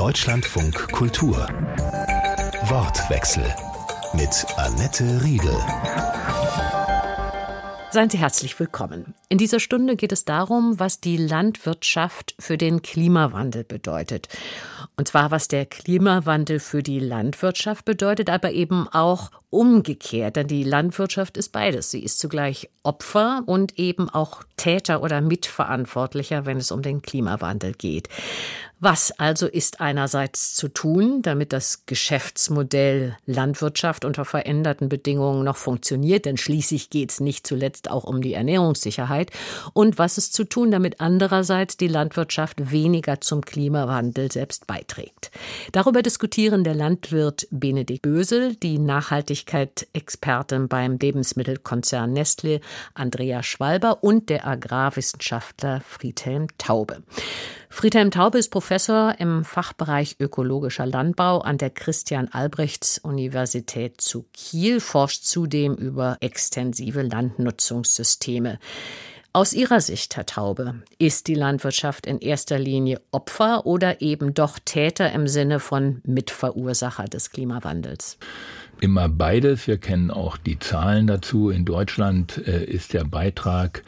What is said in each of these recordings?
Deutschlandfunk Kultur. Wortwechsel mit Annette Riedel. Seien Sie herzlich willkommen. In dieser Stunde geht es darum, was die Landwirtschaft für den Klimawandel bedeutet. Und zwar, was der Klimawandel für die Landwirtschaft bedeutet, aber eben auch umgekehrt. Denn die Landwirtschaft ist beides. Sie ist zugleich Opfer und eben auch Täter oder Mitverantwortlicher, wenn es um den Klimawandel geht. Was also ist einerseits zu tun, damit das Geschäftsmodell Landwirtschaft unter veränderten Bedingungen noch funktioniert, denn schließlich geht es nicht zuletzt auch um die Ernährungssicherheit, und was ist zu tun, damit andererseits die Landwirtschaft weniger zum Klimawandel selbst beiträgt. Darüber diskutieren der Landwirt Benedikt Bösel, die Nachhaltigkeit-Expertin beim Lebensmittelkonzern Nestle Andrea Schwalber und der Agrarwissenschaftler Friedhelm Taube. Friedhelm Taube ist Professor im Fachbereich ökologischer Landbau an der Christian Albrechts Universität zu Kiel, forscht zudem über extensive Landnutzungssysteme. Aus Ihrer Sicht, Herr Taube, ist die Landwirtschaft in erster Linie Opfer oder eben doch Täter im Sinne von Mitverursacher des Klimawandels? immer beides. Wir kennen auch die Zahlen dazu. In Deutschland äh, ist der Beitrag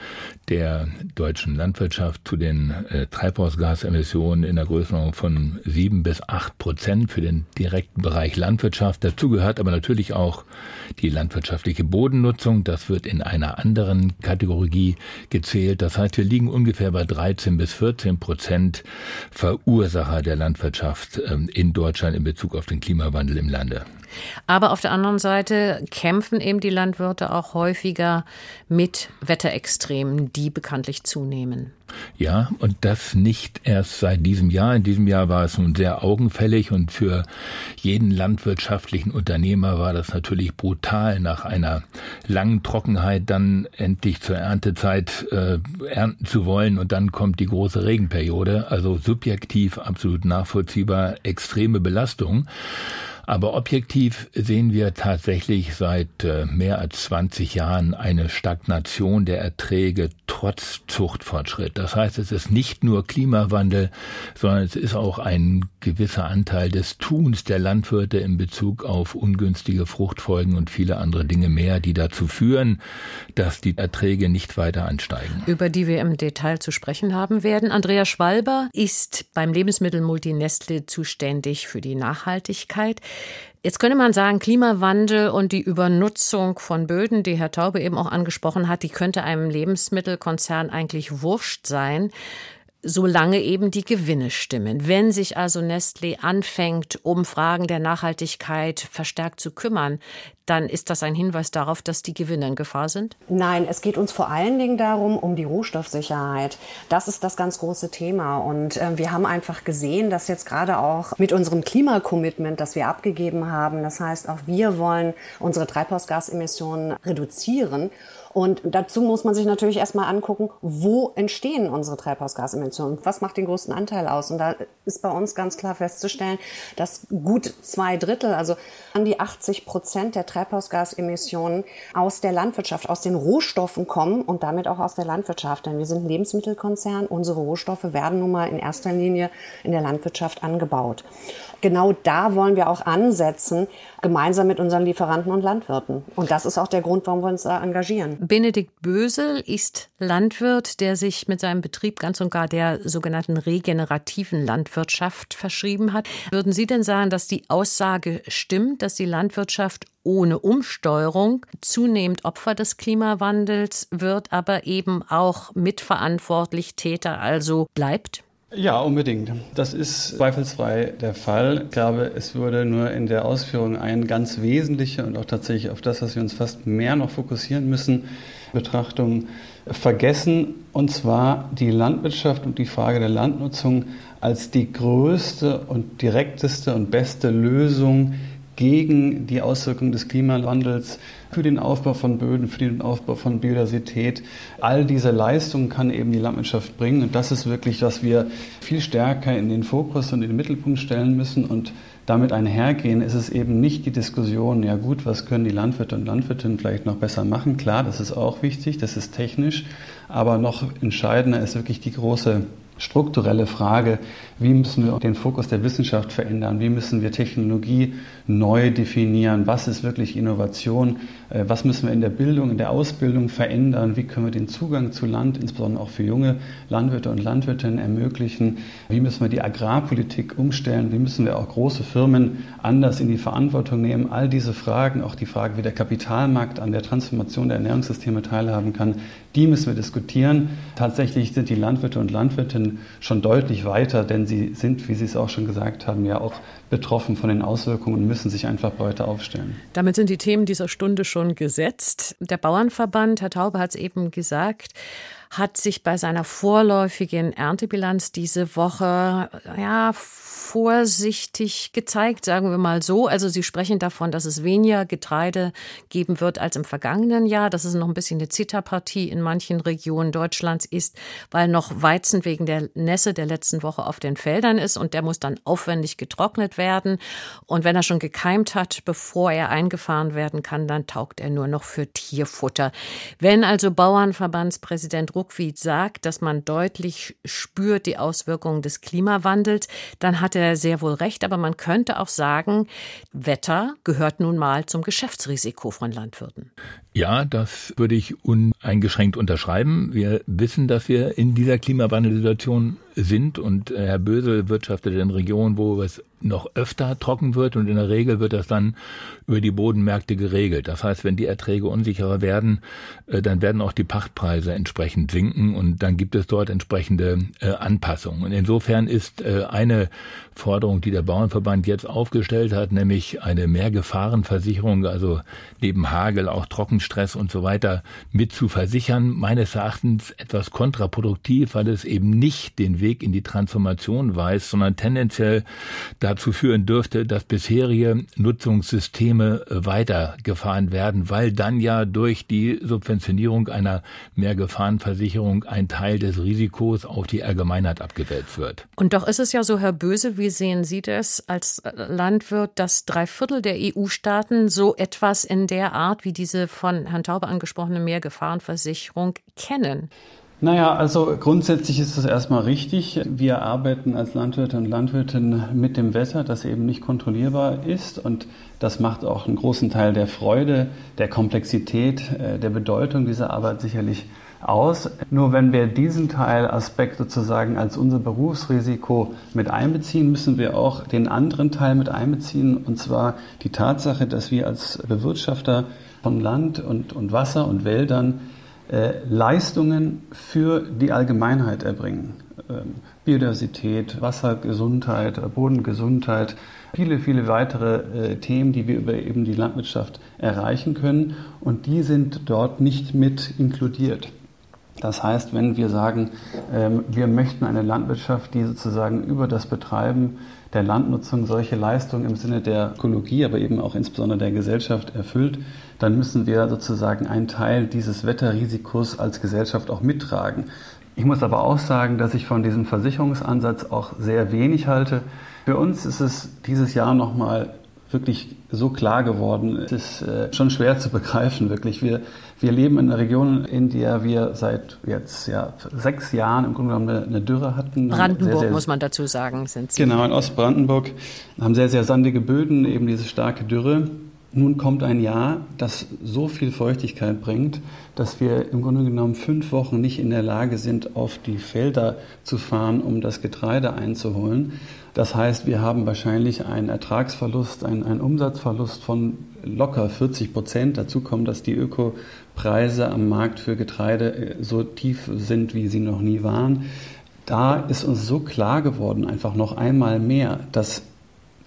der deutschen Landwirtschaft zu den äh, Treibhausgasemissionen in der Größenordnung von sieben bis acht Prozent für den direkten Bereich Landwirtschaft. Dazu gehört aber natürlich auch die landwirtschaftliche Bodennutzung. Das wird in einer anderen Kategorie gezählt. Das heißt, wir liegen ungefähr bei 13 bis 14 Prozent Verursacher der Landwirtschaft ähm, in Deutschland in Bezug auf den Klimawandel im Lande. Aber auf der anderen Seite kämpfen eben die Landwirte auch häufiger mit Wetterextremen, die bekanntlich zunehmen. Ja, und das nicht erst seit diesem Jahr. In diesem Jahr war es nun sehr augenfällig und für jeden landwirtschaftlichen Unternehmer war das natürlich brutal, nach einer langen Trockenheit dann endlich zur Erntezeit äh, ernten zu wollen und dann kommt die große Regenperiode. Also subjektiv absolut nachvollziehbar extreme Belastung. Aber objektiv sehen wir tatsächlich seit äh, mehr als 20 Jahren eine Stagnation der Erträge trotz Zuchtfortschritt. Das heißt, es ist nicht nur Klimawandel, sondern es ist auch ein gewisser Anteil des Tuns der Landwirte in Bezug auf ungünstige Fruchtfolgen und viele andere Dinge mehr, die dazu führen, dass die Erträge nicht weiter ansteigen. Über die wir im Detail zu sprechen haben werden. Andrea Schwalber ist beim Lebensmittelmulti Nestle zuständig für die Nachhaltigkeit. Jetzt könnte man sagen, Klimawandel und die Übernutzung von Böden, die Herr Taube eben auch angesprochen hat, die könnte einem Lebensmittelkonzern eigentlich wurscht sein solange eben die Gewinne stimmen. Wenn sich also Nestlé anfängt, um Fragen der Nachhaltigkeit verstärkt zu kümmern, dann ist das ein Hinweis darauf, dass die Gewinne in Gefahr sind? Nein, es geht uns vor allen Dingen darum, um die Rohstoffsicherheit. Das ist das ganz große Thema. Und äh, wir haben einfach gesehen, dass jetzt gerade auch mit unserem Klimakommitment, das wir abgegeben haben, das heißt, auch wir wollen unsere Treibhausgasemissionen reduzieren. Und dazu muss man sich natürlich erstmal angucken, wo entstehen unsere Treibhausgasemissionen? Was macht den größten Anteil aus? Und da ist bei uns ganz klar festzustellen, dass gut zwei Drittel, also an die 80 Prozent der Treibhausgasemissionen aus der Landwirtschaft, aus den Rohstoffen kommen und damit auch aus der Landwirtschaft. Denn wir sind ein Lebensmittelkonzern. Unsere Rohstoffe werden nun mal in erster Linie in der Landwirtschaft angebaut genau da wollen wir auch ansetzen, gemeinsam mit unseren Lieferanten und Landwirten. Und das ist auch der Grund, warum wir uns da engagieren. Benedikt Bösel ist Landwirt, der sich mit seinem Betrieb ganz und gar der sogenannten regenerativen Landwirtschaft verschrieben hat. Würden Sie denn sagen, dass die Aussage stimmt, dass die Landwirtschaft ohne Umsteuerung zunehmend Opfer des Klimawandels wird, aber eben auch mitverantwortlich Täter also bleibt? Ja, unbedingt. Das ist zweifelsfrei der Fall. Ich glaube, es würde nur in der Ausführung ein ganz wesentliche und auch tatsächlich auf das, was wir uns fast mehr noch fokussieren müssen, Betrachtung vergessen, und zwar die Landwirtschaft und die Frage der Landnutzung als die größte und direkteste und beste Lösung gegen die Auswirkungen des Klimawandels für den Aufbau von Böden, für den Aufbau von Biodiversität. All diese Leistungen kann eben die Landwirtschaft bringen. Und das ist wirklich, was wir viel stärker in den Fokus und in den Mittelpunkt stellen müssen. Und damit einhergehen ist es eben nicht die Diskussion, ja gut, was können die Landwirte und Landwirtinnen vielleicht noch besser machen. Klar, das ist auch wichtig, das ist technisch. Aber noch entscheidender ist wirklich die große strukturelle Frage, wie müssen wir den Fokus der Wissenschaft verändern, wie müssen wir Technologie neu definieren, was ist wirklich Innovation, äh, was müssen wir in der Bildung, in der Ausbildung verändern, wie können wir den Zugang zu Land, insbesondere auch für junge Landwirte und Landwirtinnen ermöglichen, wie müssen wir die Agrarpolitik umstellen, wie müssen wir auch große Firmen anders in die Verantwortung nehmen. All diese Fragen, auch die Frage, wie der Kapitalmarkt an der Transformation der Ernährungssysteme teilhaben kann, die müssen wir diskutieren. Tatsächlich sind die Landwirte und Landwirtinnen schon deutlich weiter, denn sie sind, wie Sie es auch schon gesagt haben, ja auch betroffen von den Auswirkungen und müssen sich einfach breiter aufstellen. Damit sind die Themen dieser Stunde schon gesetzt. Der Bauernverband, Herr Taube hat es eben gesagt, hat sich bei seiner vorläufigen Erntebilanz diese Woche ja vorsichtig gezeigt, sagen wir mal so. Also Sie sprechen davon, dass es weniger Getreide geben wird als im vergangenen Jahr, dass es noch ein bisschen eine Zitterpartie in manchen Regionen Deutschlands ist, weil noch Weizen wegen der Nässe der letzten Woche auf den Feldern ist und der muss dann aufwendig getrocknet werden. Und wenn er schon gekeimt hat, bevor er eingefahren werden kann, dann taugt er nur noch für Tierfutter. Wenn also Bauernverbandspräsident Ruckwied sagt, dass man deutlich spürt die Auswirkungen des Klimawandels, dann hat er er sehr wohl recht, aber man könnte auch sagen, Wetter gehört nun mal zum Geschäftsrisiko von Landwirten. Ja, das würde ich uneingeschränkt unterschreiben. Wir wissen, dass wir in dieser Klimawandelsituation sind und äh, Herr Böse wirtschaftet in Regionen, wo es noch öfter trocken wird und in der Regel wird das dann über die Bodenmärkte geregelt. Das heißt, wenn die Erträge unsicherer werden, äh, dann werden auch die Pachtpreise entsprechend sinken und dann gibt es dort entsprechende äh, Anpassungen. Und insofern ist eine Forderung, die der Bauernverband jetzt aufgestellt hat, nämlich eine Mehrgefahrenversicherung, also neben Hagel auch Trockenstress und so weiter mit zu versichern, meines Erachtens etwas kontraproduktiv, weil es eben nicht den Weg in die Transformation weist, sondern tendenziell dazu führen dürfte, dass bisherige Nutzungssysteme weitergefahren werden, weil dann ja durch die Subventionierung einer Mehrgefahrenversicherung ein Teil des Risikos auf die Allgemeinheit abgewälzt wird. Und doch ist es ja so, Herr Böse, wie sehen Sie das als Landwirt, dass drei Viertel der EU-Staaten so etwas in der Art wie diese von Herrn Taube angesprochene Mehrgefahrenversicherung kennen? Naja, also grundsätzlich ist es erstmal richtig. Wir arbeiten als Landwirte und Landwirtinnen mit dem Wetter, das eben nicht kontrollierbar ist. Und das macht auch einen großen Teil der Freude, der Komplexität, äh, der Bedeutung dieser Arbeit sicherlich aus. Nur wenn wir diesen Teilaspekt sozusagen als unser Berufsrisiko mit einbeziehen, müssen wir auch den anderen Teil mit einbeziehen, und zwar die Tatsache, dass wir als Bewirtschafter von Land und, und Wasser und Wäldern Leistungen für die Allgemeinheit erbringen. Ähm, Biodiversität, Wassergesundheit, Bodengesundheit, viele, viele weitere äh, Themen, die wir über eben die Landwirtschaft erreichen können. Und die sind dort nicht mit inkludiert. Das heißt, wenn wir sagen, ähm, wir möchten eine Landwirtschaft, die sozusagen über das Betreiben der Landnutzung solche Leistungen im Sinne der Ökologie, aber eben auch insbesondere der Gesellschaft erfüllt, dann müssen wir sozusagen einen Teil dieses Wetterrisikos als Gesellschaft auch mittragen. Ich muss aber auch sagen, dass ich von diesem Versicherungsansatz auch sehr wenig halte. Für uns ist es dieses Jahr nochmal wirklich so klar geworden. Es ist äh, schon schwer zu begreifen, wirklich. Wir, wir leben in einer Region, in der wir seit jetzt ja, sechs Jahren im Grunde genommen eine, eine Dürre hatten. Brandenburg, sehr, sehr, muss man dazu sagen, sind Sie. Genau, in Ostbrandenburg haben sehr, sehr sandige Böden, eben diese starke Dürre. Nun kommt ein Jahr, das so viel Feuchtigkeit bringt, dass wir im Grunde genommen fünf Wochen nicht in der Lage sind, auf die Felder zu fahren, um das Getreide einzuholen. Das heißt, wir haben wahrscheinlich einen Ertragsverlust, einen, einen Umsatzverlust von locker 40 Prozent. Dazu kommt, dass die Ökopreise am Markt für Getreide äh, so tief sind, wie sie noch nie waren. Da ist uns so klar geworden, einfach noch einmal mehr, dass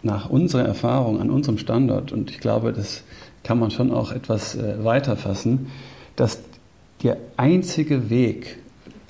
nach unserer Erfahrung an unserem Standort, und ich glaube, das kann man schon auch etwas äh, weiter fassen, dass der einzige Weg,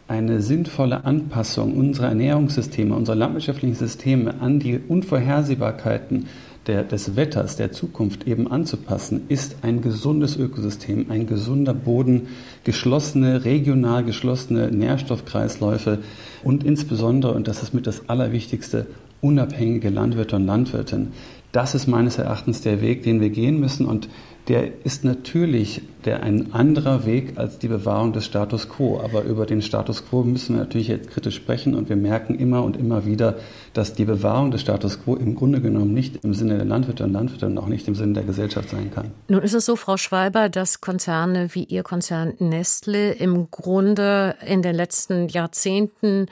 eine sinnvolle Anpassung unserer Ernährungssysteme, unserer landwirtschaftlichen Systeme an die Unvorhersehbarkeiten der, des Wetters der Zukunft eben anzupassen, ist ein gesundes Ökosystem, ein gesunder Boden, geschlossene, regional geschlossene Nährstoffkreisläufe und insbesondere, und das ist mit das Allerwichtigste, unabhängige Landwirte und Landwirtinnen. Das ist meines Erachtens der Weg, den wir gehen müssen. Und der ist natürlich der ein anderer Weg als die Bewahrung des Status quo. Aber über den Status quo müssen wir natürlich jetzt kritisch sprechen und wir merken immer und immer wieder, dass die Bewahrung des Status quo im Grunde genommen nicht im Sinne der Landwirte und Landwirte und auch nicht im Sinne der Gesellschaft sein kann. Nun ist es so, Frau Schwalber, dass Konzerne wie Ihr Konzern Nestle im Grunde in den letzten Jahrzehnten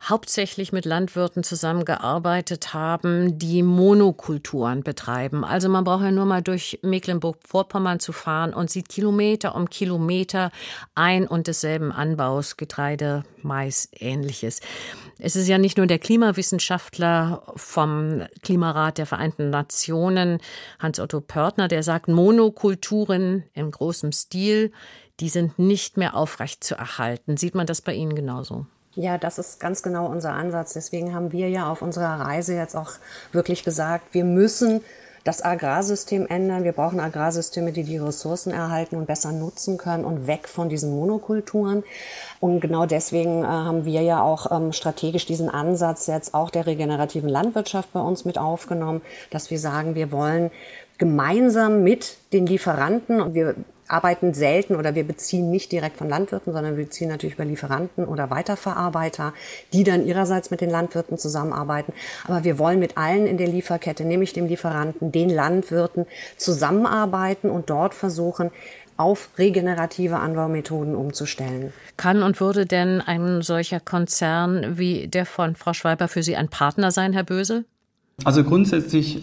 hauptsächlich mit Landwirten zusammengearbeitet haben, die Monokulturen betreiben. Also man braucht ja nur mal durch Mecklenburg-Vorpommern zu fahren und sieht Kilometer um Kilometer ein und desselben Anbaus, Getreide, Mais, ähnliches. Es ist ja nicht nur der Klimawissenschaftler vom Klimarat der Vereinten Nationen, Hans-Otto Pörtner, der sagt, Monokulturen im großen Stil, die sind nicht mehr aufrecht zu erhalten. Sieht man das bei Ihnen genauso? Ja, das ist ganz genau unser Ansatz. Deswegen haben wir ja auf unserer Reise jetzt auch wirklich gesagt, wir müssen das Agrarsystem ändern. Wir brauchen Agrarsysteme, die die Ressourcen erhalten und besser nutzen können und weg von diesen Monokulturen. Und genau deswegen äh, haben wir ja auch ähm, strategisch diesen Ansatz jetzt auch der regenerativen Landwirtschaft bei uns mit aufgenommen, dass wir sagen, wir wollen gemeinsam mit den Lieferanten und wir arbeiten selten oder wir beziehen nicht direkt von Landwirten, sondern wir beziehen natürlich über Lieferanten oder Weiterverarbeiter, die dann ihrerseits mit den Landwirten zusammenarbeiten. Aber wir wollen mit allen in der Lieferkette, nämlich dem Lieferanten, den Landwirten, zusammenarbeiten und dort versuchen, auf regenerative Anbaumethoden umzustellen. Kann und würde denn ein solcher Konzern wie der von Frau Schweiber für Sie ein Partner sein, Herr Böse? Also grundsätzlich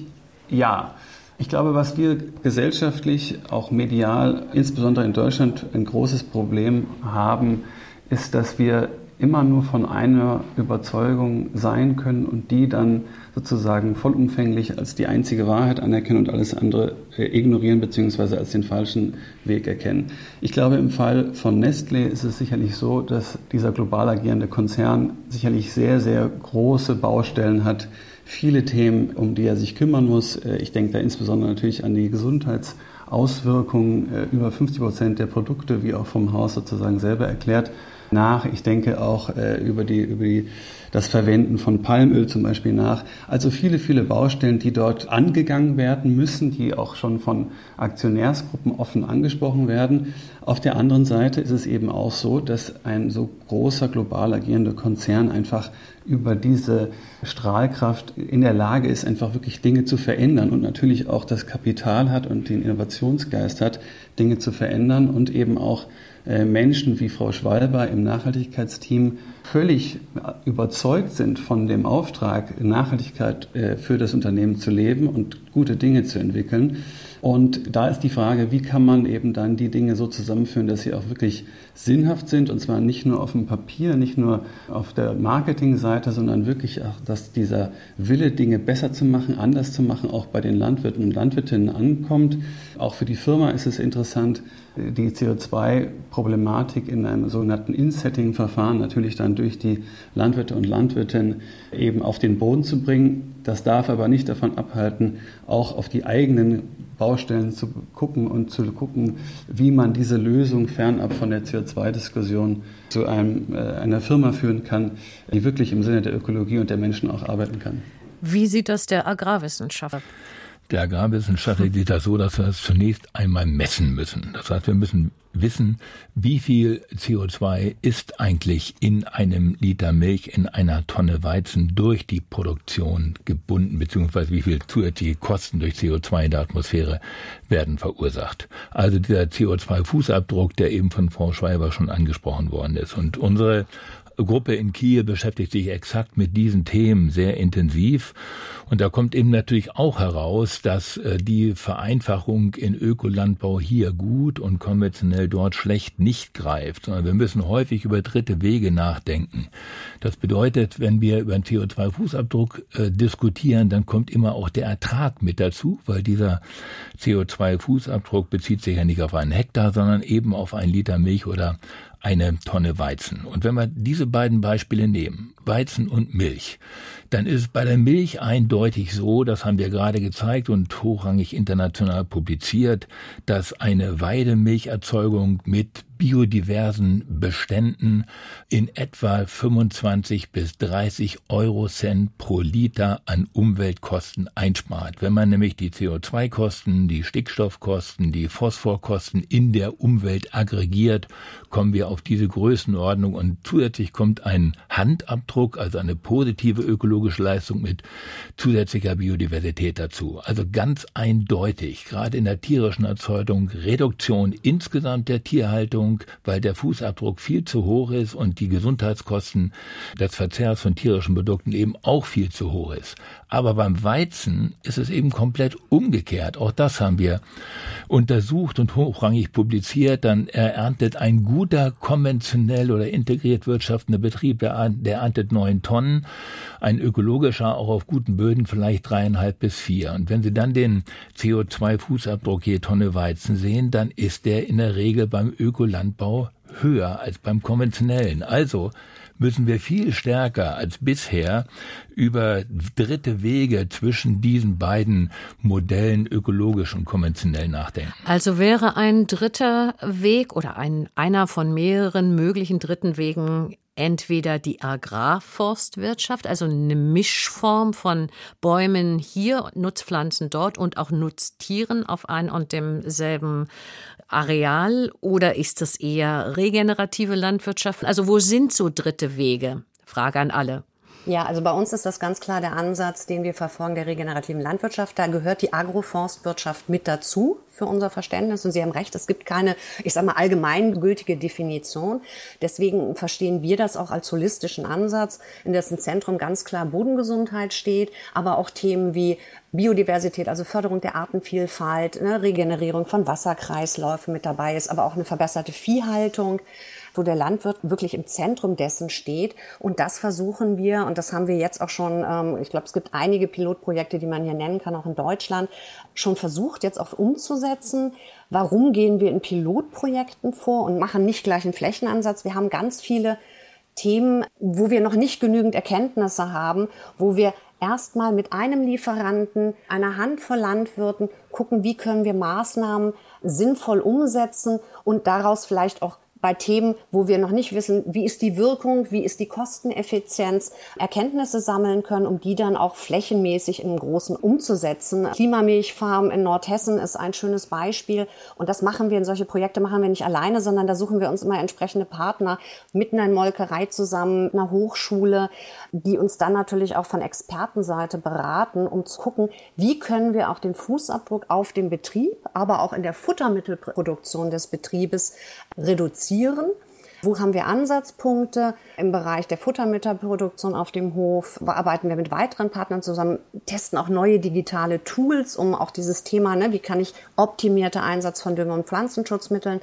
ja. Ich glaube, was wir gesellschaftlich, auch medial, insbesondere in Deutschland, ein großes Problem haben, ist, dass wir immer nur von einer Überzeugung sein können und die dann sozusagen vollumfänglich als die einzige Wahrheit anerkennen und alles andere äh, ignorieren bzw. als den falschen Weg erkennen. Ich glaube, im Fall von Nestlé ist es sicherlich so, dass dieser global agierende Konzern sicherlich sehr, sehr große Baustellen hat, viele Themen, um die er sich kümmern muss. Äh, ich denke da insbesondere natürlich an die Gesundheitsauswirkungen. Äh, über 50 Prozent der Produkte, wie auch vom Haus sozusagen selber erklärt, nach. Ich denke auch äh, über, die, über die, das Verwenden von Palmöl zum Beispiel nach. Also viele, viele Baustellen, die dort angegangen werden müssen, die auch schon von Aktionärsgruppen offen angesprochen werden. Auf der anderen Seite ist es eben auch so, dass ein so großer global agierender Konzern einfach über diese Strahlkraft in der Lage ist, einfach wirklich Dinge zu verändern und natürlich auch das Kapital hat und den Innovationsgeist hat, Dinge zu verändern und eben auch äh, Menschen wie Frau Schwalber im Nachhaltigkeitsteam völlig überzeugt sind von dem Auftrag, Nachhaltigkeit äh, für das Unternehmen zu leben und gute Dinge zu entwickeln. Und da ist die Frage, wie kann man eben dann die Dinge so zusammenführen, dass sie auch wirklich sinnhaft sind und zwar nicht nur auf dem Papier, nicht nur auf der Marketingseite, sondern wirklich auch, dass dieser Wille, Dinge besser zu machen, anders zu machen, auch bei den Landwirten und Landwirtinnen ankommt. Auch für die Firma ist es interessant, die CO2-Problematik in einem sogenannten In-Setting-Verfahren natürlich dann durch die Landwirte und Landwirtinnen eben auf den Boden zu bringen. Das darf aber nicht davon abhalten, auch auf die eigenen Baustellen zu gucken und zu gucken, wie man diese Lösung fernab von der CO2-Diskussion zu einem, äh, einer Firma führen kann, die wirklich im Sinne der Ökologie und der Menschen auch arbeiten kann. Wie sieht das der Agrarwissenschaftler? Der Agrarwissenschaftler sieht das so, dass wir es zunächst einmal messen müssen. Das heißt, wir müssen wissen, wie viel CO2 ist eigentlich in einem Liter Milch, in einer Tonne Weizen durch die Produktion gebunden, beziehungsweise wie viel zusätzliche Kosten durch CO2 in der Atmosphäre werden verursacht. Also dieser CO2-Fußabdruck, der eben von Frau Schreiber schon angesprochen worden ist. Und unsere Gruppe in Kiel beschäftigt sich exakt mit diesen Themen sehr intensiv. Und da kommt eben natürlich auch heraus, dass äh, die Vereinfachung in Ökolandbau hier gut und konventionell dort schlecht nicht greift, sondern wir müssen häufig über dritte Wege nachdenken. Das bedeutet, wenn wir über den CO2-Fußabdruck äh, diskutieren, dann kommt immer auch der Ertrag mit dazu, weil dieser CO2-Fußabdruck bezieht sich ja nicht auf einen Hektar, sondern eben auf einen Liter Milch oder eine Tonne Weizen. Und wenn wir diese beiden Beispiele nehmen, Weizen und Milch, dann ist es bei der Milch eindeutig so, das haben wir gerade gezeigt und hochrangig international publiziert, dass eine Weidemilcherzeugung mit biodiversen Beständen in etwa 25 bis 30 Euro Cent pro Liter an Umweltkosten einspart. Wenn man nämlich die CO2-Kosten, die Stickstoffkosten, die Phosphorkosten in der Umwelt aggregiert, kommen wir auf diese Größenordnung und zusätzlich kommt ein Handabdruck, also eine positive ökologische Leistung mit zusätzlicher Biodiversität dazu. Also ganz eindeutig, gerade in der tierischen Erzeugung, Reduktion insgesamt der Tierhaltung, weil der Fußabdruck viel zu hoch ist und die Gesundheitskosten des Verzehrs von tierischen Produkten eben auch viel zu hoch ist. Aber beim Weizen ist es eben komplett umgekehrt. Auch das haben wir untersucht und hochrangig publiziert. Dann erntet ein guter konventionell oder integriert wirtschaftender Betrieb, der, der erntet neun Tonnen. Ein ökologischer auch auf guten Böden vielleicht dreieinhalb bis vier. Und wenn Sie dann den CO2-Fußabdruck je Tonne Weizen sehen, dann ist der in der Regel beim Ökolandbau höher als beim konventionellen. Also müssen wir viel stärker als bisher über dritte Wege zwischen diesen beiden Modellen ökologisch und konventionell nachdenken. Also wäre ein dritter Weg oder ein, einer von mehreren möglichen dritten Wegen entweder die Agrarforstwirtschaft, also eine Mischform von Bäumen hier, Nutzpflanzen dort und auch Nutztieren auf ein und demselben Areal, oder ist das eher regenerative Landwirtschaft? Also wo sind so dritte Wege? Frage an alle. Ja, also bei uns ist das ganz klar der Ansatz, den wir verfolgen, der regenerativen Landwirtschaft. Da gehört die Agroforstwirtschaft mit dazu für unser Verständnis. Und Sie haben recht, es gibt keine, ich sage mal, allgemeingültige Definition. Deswegen verstehen wir das auch als holistischen Ansatz, in dessen Zentrum ganz klar Bodengesundheit steht, aber auch Themen wie Biodiversität, also Förderung der Artenvielfalt, ne, Regenerierung von Wasserkreisläufen mit dabei ist, aber auch eine verbesserte Viehhaltung wo der Landwirt wirklich im Zentrum dessen steht. Und das versuchen wir, und das haben wir jetzt auch schon, ähm, ich glaube, es gibt einige Pilotprojekte, die man hier nennen kann, auch in Deutschland, schon versucht, jetzt auch umzusetzen. Warum gehen wir in Pilotprojekten vor und machen nicht gleich einen Flächenansatz? Wir haben ganz viele Themen, wo wir noch nicht genügend Erkenntnisse haben, wo wir erstmal mit einem Lieferanten, einer Handvoll Landwirten gucken, wie können wir Maßnahmen sinnvoll umsetzen und daraus vielleicht auch bei Themen, wo wir noch nicht wissen, wie ist die Wirkung, wie ist die Kosteneffizienz, Erkenntnisse sammeln können, um die dann auch flächenmäßig im Großen umzusetzen. Klimamilchfarm in Nordhessen ist ein schönes Beispiel. Und das machen wir in solche Projekte machen wir nicht alleine, sondern da suchen wir uns immer entsprechende Partner mit einer Molkerei zusammen, einer Hochschule, die uns dann natürlich auch von Expertenseite beraten, um zu gucken, wie können wir auch den Fußabdruck auf dem Betrieb, aber auch in der Futtermittelproduktion des Betriebes reduzieren. Wo haben wir Ansatzpunkte? Im Bereich der Futtermittelproduktion auf dem Hof arbeiten wir mit weiteren Partnern zusammen, testen auch neue digitale Tools, um auch dieses Thema, ne, wie kann ich optimierte Einsatz von Dünger- und Pflanzenschutzmitteln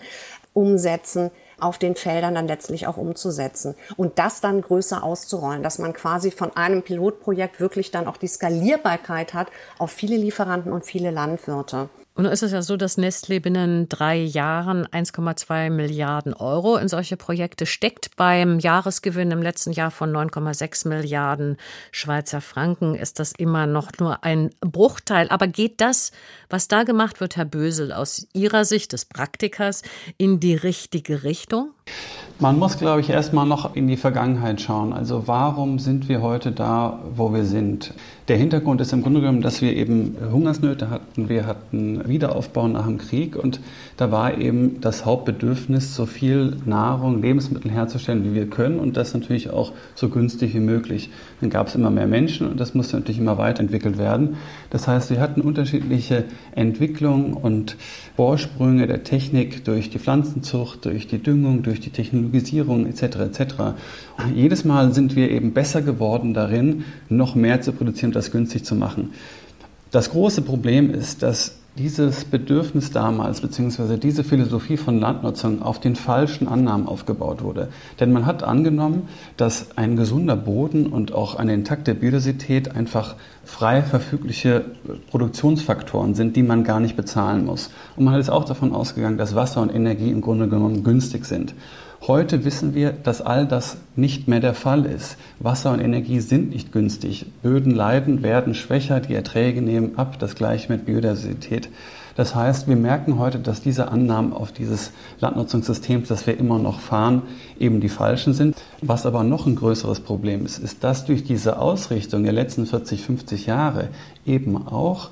umsetzen auf den Feldern dann letztlich auch umzusetzen und das dann größer auszurollen, dass man quasi von einem Pilotprojekt wirklich dann auch die Skalierbarkeit hat auf viele Lieferanten und viele Landwirte. Und nun ist es ja so, dass Nestlé binnen drei Jahren 1,2 Milliarden Euro in solche Projekte steckt. Beim Jahresgewinn im letzten Jahr von 9,6 Milliarden Schweizer Franken ist das immer noch nur ein Bruchteil. Aber geht das, was da gemacht wird, Herr Bösel, aus Ihrer Sicht des Praktikers in die richtige Richtung? Man muss, glaube ich, erstmal noch in die Vergangenheit schauen. Also warum sind wir heute da, wo wir sind? Der Hintergrund ist im Grunde genommen, dass wir eben Hungersnöte hatten, wir hatten Wiederaufbau nach dem Krieg und da war eben das Hauptbedürfnis, so viel Nahrung, Lebensmittel herzustellen, wie wir können und das natürlich auch so günstig wie möglich. Dann gab es immer mehr Menschen und das musste natürlich immer weiterentwickelt werden. Das heißt, wir hatten unterschiedliche Entwicklungen und Vorsprünge der Technik durch die Pflanzenzucht, durch die Düngung, durch die Technologisierung etc. etc. Jedes Mal sind wir eben besser geworden darin, noch mehr zu produzieren und das günstig zu machen. Das große Problem ist, dass dieses Bedürfnis damals, beziehungsweise diese Philosophie von Landnutzung auf den falschen Annahmen aufgebaut wurde. Denn man hat angenommen, dass ein gesunder Boden und auch eine intakte Biodiversität einfach frei verfügliche Produktionsfaktoren sind, die man gar nicht bezahlen muss. Und man ist auch davon ausgegangen, dass Wasser und Energie im Grunde genommen günstig sind. Heute wissen wir, dass all das nicht mehr der Fall ist. Wasser und Energie sind nicht günstig. Böden leiden, werden schwächer, die Erträge nehmen ab, das gleiche mit Biodiversität. Das heißt, wir merken heute, dass diese Annahmen auf dieses Landnutzungssystem, das wir immer noch fahren, eben die falschen sind. Was aber noch ein größeres Problem ist, ist, dass durch diese Ausrichtung der letzten 40, 50 Jahre eben auch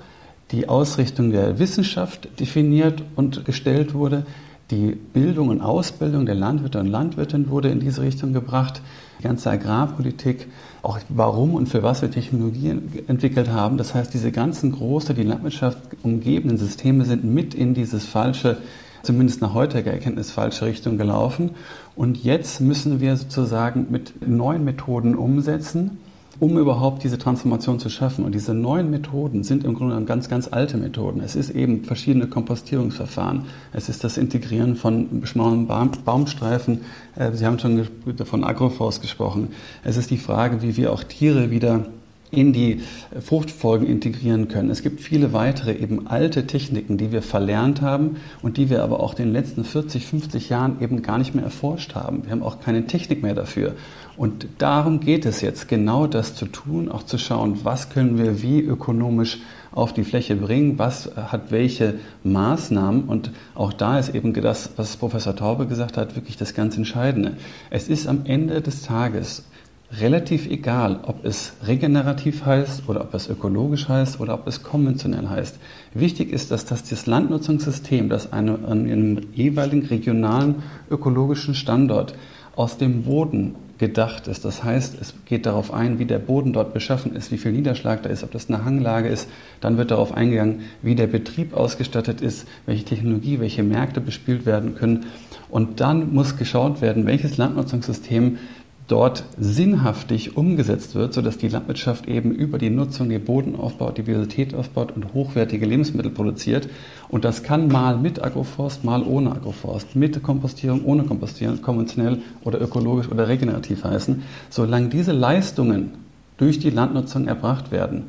die Ausrichtung der Wissenschaft definiert und gestellt wurde, die Bildung und Ausbildung der Landwirte und Landwirtinnen wurde in diese Richtung gebracht. Die ganze Agrarpolitik, auch warum und für was wir Technologien entwickelt haben. Das heißt, diese ganzen große, die Landwirtschaft umgebenden Systeme sind mit in dieses falsche, zumindest nach heutiger Erkenntnis, falsche Richtung gelaufen. Und jetzt müssen wir sozusagen mit neuen Methoden umsetzen um überhaupt diese Transformation zu schaffen. Und diese neuen Methoden sind im Grunde ganz, ganz alte Methoden. Es ist eben verschiedene Kompostierungsverfahren. Es ist das Integrieren von beschmaulten Baumstreifen. Äh, Sie haben schon von Agroforst gesprochen. Es ist die Frage, wie wir auch Tiere wieder in die Fruchtfolgen integrieren können. Es gibt viele weitere eben alte Techniken, die wir verlernt haben und die wir aber auch in den letzten 40, 50 Jahren eben gar nicht mehr erforscht haben. Wir haben auch keine Technik mehr dafür. Und darum geht es jetzt, genau das zu tun, auch zu schauen, was können wir wie ökonomisch auf die Fläche bringen, was hat welche Maßnahmen. Und auch da ist eben das, was Professor Taube gesagt hat, wirklich das ganz Entscheidende. Es ist am Ende des Tages relativ egal, ob es regenerativ heißt oder ob es ökologisch heißt oder ob es konventionell heißt. Wichtig ist, dass das Landnutzungssystem, das eine, an einem jeweiligen regionalen ökologischen Standort aus dem Boden gedacht ist. Das heißt, es geht darauf ein, wie der Boden dort beschaffen ist, wie viel Niederschlag da ist, ob das eine Hanglage ist. Dann wird darauf eingegangen, wie der Betrieb ausgestattet ist, welche Technologie, welche Märkte bespielt werden können. Und dann muss geschaut werden, welches Landnutzungssystem dort sinnhaftig umgesetzt wird, sodass die Landwirtschaft eben über die Nutzung den Boden aufbaut, die Biodiversität aufbaut und hochwertige Lebensmittel produziert. Und das kann mal mit Agroforst, mal ohne Agroforst, mit Kompostierung, ohne Kompostierung, konventionell oder ökologisch oder regenerativ heißen. Solange diese Leistungen durch die Landnutzung erbracht werden,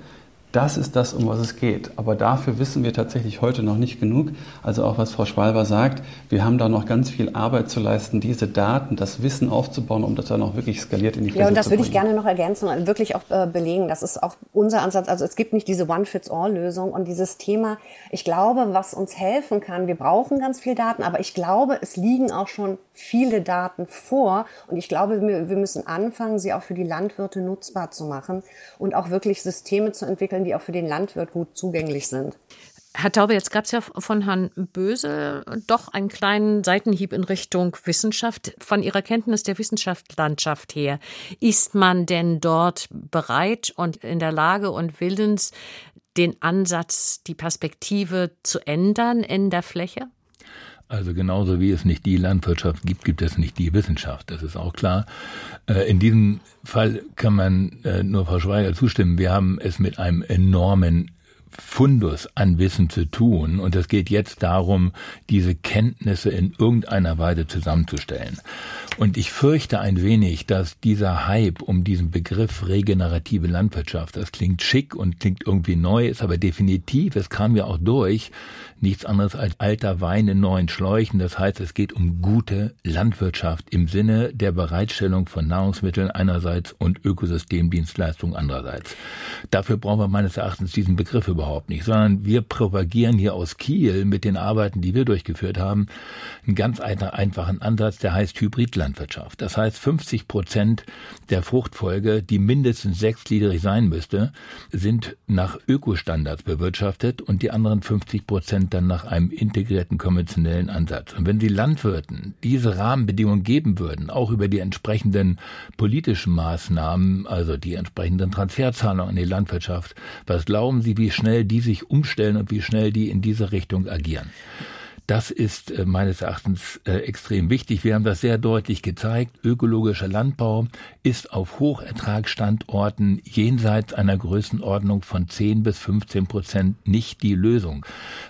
das ist das, um was es geht. Aber dafür wissen wir tatsächlich heute noch nicht genug. Also auch was Frau Schwalber sagt, wir haben da noch ganz viel Arbeit zu leisten, diese Daten, das Wissen aufzubauen, um das dann auch wirklich skaliert in die Fläche Ja, und das würde ich gerne noch ergänzen und wirklich auch äh, belegen. Das ist auch unser Ansatz. Also es gibt nicht diese One-Fits-All-Lösung und dieses Thema, ich glaube, was uns helfen kann, wir brauchen ganz viel Daten, aber ich glaube, es liegen auch schon viele Daten vor und ich glaube, wir, müssen anfangen, sie auch für die Landwirte nutzbar zu machen und auch wirklich Systeme zu entwickeln, die auch für den Landwirt gut zugänglich sind. Herr Taube, jetzt gab es ja von Herrn Böse doch einen kleinen Seitenhieb in Richtung Wissenschaft. Von Ihrer Kenntnis der Wissenschaftslandschaft her, ist man denn dort bereit und in der Lage und willens, den Ansatz, die Perspektive zu ändern in der Fläche? Also genauso wie es nicht die Landwirtschaft gibt, gibt es nicht die Wissenschaft. Das ist auch klar. Äh, in diesem Fall kann man äh, nur Frau Schweiger zustimmen. Wir haben es mit einem enormen Fundus an Wissen zu tun. Und es geht jetzt darum, diese Kenntnisse in irgendeiner Weise zusammenzustellen. Und ich fürchte ein wenig, dass dieser Hype um diesen Begriff regenerative Landwirtschaft, das klingt schick und klingt irgendwie neu, ist aber definitiv, es kam ja auch durch, nichts anderes als alter Wein in neuen Schläuchen. Das heißt, es geht um gute Landwirtschaft im Sinne der Bereitstellung von Nahrungsmitteln einerseits und Ökosystemdienstleistungen andererseits. Dafür brauchen wir meines Erachtens diesen Begriff überhaupt nicht, sondern wir propagieren hier aus Kiel mit den Arbeiten, die wir durchgeführt haben, einen ganz einfachen Ansatz, der heißt Hybridlandwirtschaft. Das heißt, 50 Prozent der Fruchtfolge, die mindestens sechsgliedrig sein müsste, sind nach Ökostandards bewirtschaftet und die anderen 50 Prozent dann nach einem integrierten konventionellen Ansatz. Und wenn die Landwirten diese Rahmenbedingungen geben würden, auch über die entsprechenden politischen Maßnahmen, also die entsprechenden Transferzahlungen an die Landwirtschaft, was glauben Sie, wie schnell die sich umstellen und wie schnell die in diese Richtung agieren? Das ist äh, meines Erachtens äh, extrem wichtig. Wir haben das sehr deutlich gezeigt. Ökologischer Landbau ist auf Hochertragsstandorten jenseits einer Größenordnung von 10 bis 15 Prozent nicht die Lösung,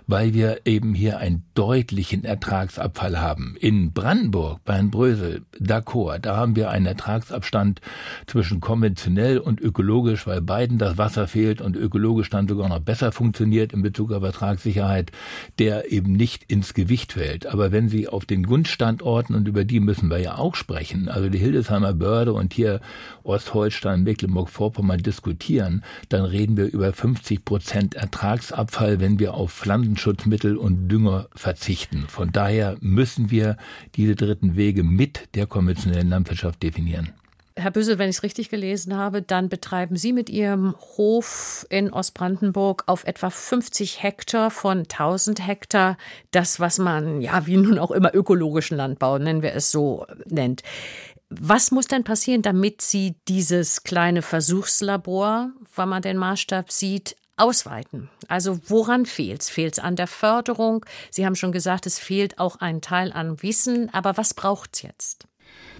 weil wir eben hier einen deutlichen Ertragsabfall haben. In Brandenburg, bei Herrn Brösel, d'accord, da haben wir einen Ertragsabstand zwischen konventionell und ökologisch, weil beiden das Wasser fehlt und ökologisch dann sogar noch besser funktioniert in Bezug auf Ertragssicherheit, der eben nicht ins Gewicht fällt. Aber wenn Sie auf den Grundstandorten, und über die müssen wir ja auch sprechen, also die Hildesheimer Börde und hier Ostholstein, Mecklenburg-Vorpommern diskutieren, dann reden wir über 50 Prozent Ertragsabfall, wenn wir auf Pflanzenschutzmittel und Dünger verzichten. Von daher müssen wir diese dritten Wege mit der konventionellen Landwirtschaft definieren. Herr Büssel, wenn ich es richtig gelesen habe, dann betreiben Sie mit Ihrem Hof in Ostbrandenburg auf etwa 50 Hektar von 1000 Hektar das, was man, ja, wie nun auch immer ökologischen Landbau, nennen wir es so, nennt. Was muss denn passieren, damit Sie dieses kleine Versuchslabor, wenn man den Maßstab sieht, ausweiten? Also woran fehlt es? Fehlt es an der Förderung? Sie haben schon gesagt, es fehlt auch ein Teil an Wissen, aber was braucht es jetzt?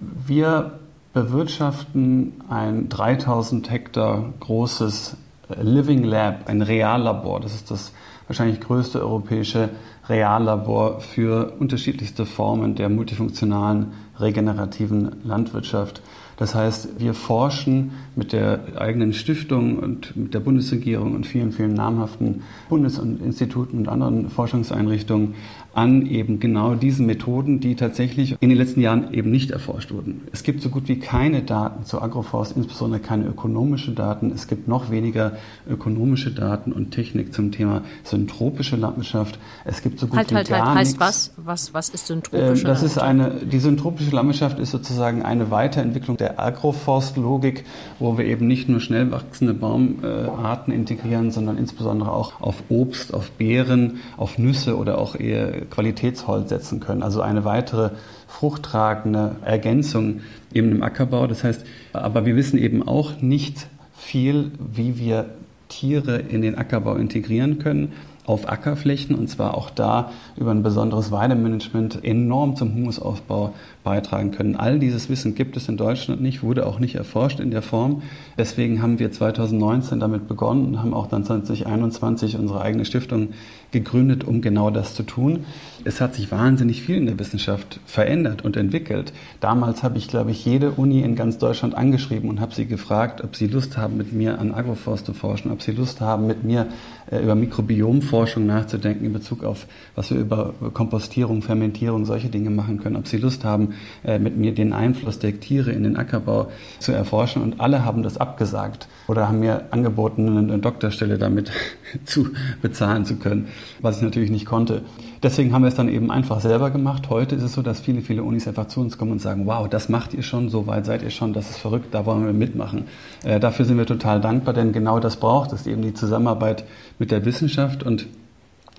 Wir bewirtschaften ein 3000 Hektar großes äh, Living Lab, ein Reallabor. Das ist das wahrscheinlich größte europäische Reallabor für unterschiedlichste Formen der multifunktionalen regenerativen Landwirtschaft. Das heißt, wir forschen mit der eigenen Stiftung und mit der Bundesregierung und vielen, vielen namhaften Bundesinstituten und anderen Forschungseinrichtungen an eben genau diesen Methoden, die tatsächlich in den letzten Jahren eben nicht erforscht wurden. Es gibt so gut wie keine Daten zu Agroforst, insbesondere keine ökonomische Daten. Es gibt noch weniger ökonomische Daten und Technik zum Thema syntropische Landwirtschaft. Es gibt so gut halt, wie halt, gar halt. Heißt nichts. was? Was, was ist syntropische Ähm, Das ist eine, die syntropische Landwirtschaft ist sozusagen eine Weiterentwicklung Agroforstlogik, wo wir eben nicht nur schnell wachsende Baumarten integrieren, sondern insbesondere auch auf Obst, auf Beeren, auf Nüsse oder auch eher Qualitätsholz setzen können. Also eine weitere fruchttragende Ergänzung eben im Ackerbau. Das heißt, aber wir wissen eben auch nicht viel, wie wir Tiere in den Ackerbau integrieren können auf Ackerflächen und zwar auch da über ein besonderes Weidemanagement enorm zum Humusaufbau beitragen können. All dieses Wissen gibt es in Deutschland nicht, wurde auch nicht erforscht in der Form. Deswegen haben wir 2019 damit begonnen und haben auch dann 2021 unsere eigene Stiftung gegründet, um genau das zu tun. Es hat sich wahnsinnig viel in der Wissenschaft verändert und entwickelt. Damals habe ich, glaube ich, jede Uni in ganz Deutschland angeschrieben und habe sie gefragt, ob sie Lust haben, mit mir an Agroforst zu forschen, ob sie Lust haben, mit mir äh, über Mikrobiomforschung nachzudenken in Bezug auf, was wir über Kompostierung, Fermentierung, solche Dinge machen können, ob sie Lust haben, äh, mit mir den Einfluss der Tiere in den Ackerbau zu erforschen. Und alle haben das abgesagt oder haben mir angeboten, eine Doktorstelle damit zu bezahlen zu können, was ich natürlich nicht konnte. Deswegen haben wir es dann eben einfach selber gemacht. Heute ist es so, dass viele, viele Unis einfach zu uns kommen und sagen, wow, das macht ihr schon, so weit seid ihr schon, das ist verrückt, da wollen wir mitmachen. Äh, dafür sind wir total dankbar, denn genau das braucht es, eben die Zusammenarbeit mit der Wissenschaft und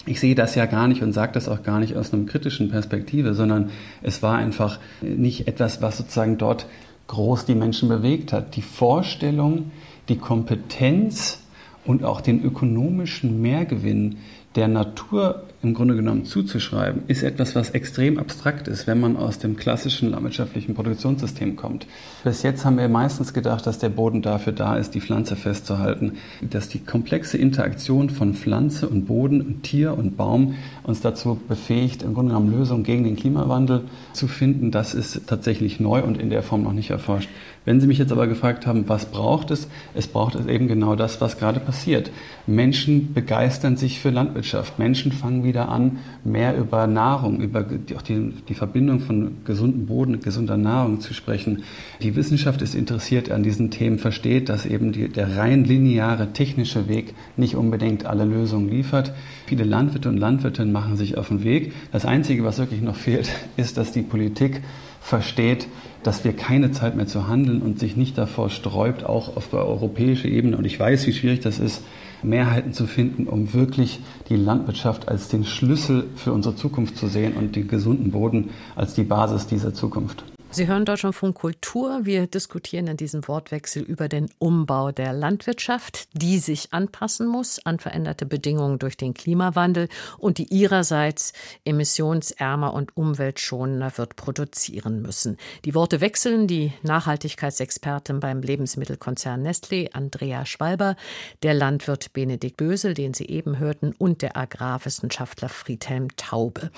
ich sehe das ja gar nicht und sage das auch gar nicht aus einer kritischen Perspektive, sondern es war einfach nicht etwas, was sozusagen dort groß die Menschen bewegt hat. Die Vorstellung, die Kompetenz und auch den ökonomischen Mehrgewinn der Natur im Grunde genommen zuzuschreiben, ist etwas, was extrem abstrakt ist, wenn man aus dem klassischen landwirtschaftlichen Produktionssystem kommt. Bis jetzt haben wir meistens gedacht, dass der Boden dafür da ist, die Pflanze festzuhalten, dass die komplexe Interaktion von Pflanze und Boden und Tier und Baum uns dazu befähigt, im Grunde genommen Lösungen gegen den Klimawandel zu finden. Das ist tatsächlich neu und in der Form noch nicht erforscht. Wenn Sie mich jetzt aber gefragt haben, was braucht es? Es braucht es eben genau das, was gerade passiert. Menschen begeistern sich für Landwirtschaft. Menschen fangen wieder an, mehr über Nahrung, über auch die, die Verbindung von gesundem Boden, gesunder Nahrung zu sprechen. Die Wissenschaft ist interessiert an diesen Themen, versteht, dass eben die, der rein lineare technische Weg nicht unbedingt alle Lösungen liefert. Viele Landwirte und Landwirtinnen machen sich auf den Weg. Das Einzige, was wirklich noch fehlt, ist, dass die Politik versteht, dass wir keine Zeit mehr zu handeln und sich nicht davor sträubt, auch auf der europäischen Ebene, und ich weiß, wie schwierig das ist, Mehrheiten zu finden, um wirklich die Landwirtschaft als den Schlüssel für unsere Zukunft zu sehen und den gesunden Boden als die Basis dieser Zukunft. Sie hören Deutschlandfunk Kultur. Wir diskutieren in diesem Wortwechsel über den Umbau der Landwirtschaft, die sich anpassen muss an veränderte Bedingungen durch den Klimawandel und die ihrerseits emissionsärmer und umweltschonender wird produzieren müssen. Die Worte wechseln. Die Nachhaltigkeitsexpertin beim Lebensmittelkonzern Nestlé, Andrea Schwalber, der Landwirt Benedikt Bösel, den Sie eben hörten, und der Agrarwissenschaftler Friedhelm Taube.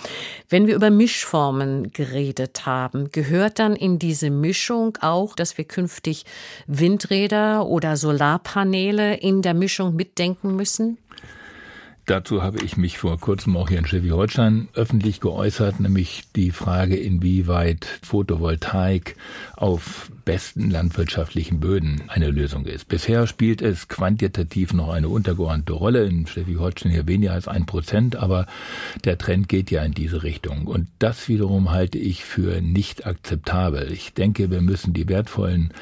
Wenn wir über Mischformen geredet haben, gehört dann in diese Mischung auch, dass wir künftig Windräder oder Solarpaneele in der Mischung mitdenken müssen? Dazu habe ich mich vor kurzem auch hier in Schleswig-Holstein öffentlich geäußert, nämlich die Frage, inwieweit Photovoltaik auf besten landwirtschaftlichen Böden eine Lösung ist. Bisher spielt es quantitativ noch eine untergeordnete Rolle. In Schleswig-Holstein hier weniger als ein Prozent, aber der Trend geht ja in diese Richtung. Und das wiederum halte ich für nicht akzeptabel. Ich denke, wir müssen die wertvollen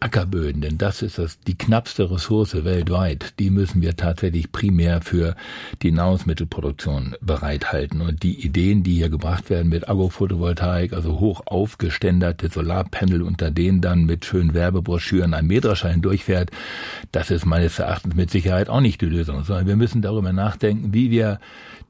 Ackerböden, denn das ist das, die knappste Ressource weltweit. Die müssen wir tatsächlich primär für die Nahrungsmittelproduktion bereithalten. Und die Ideen, die hier gebracht werden mit Agrophotovoltaik, also hoch aufgeständerte Solarpanel, unter denen dann mit schönen Werbebroschüren ein Mähdrescher durchfährt, das ist meines Erachtens mit Sicherheit auch nicht die Lösung, sondern wir müssen darüber nachdenken, wie wir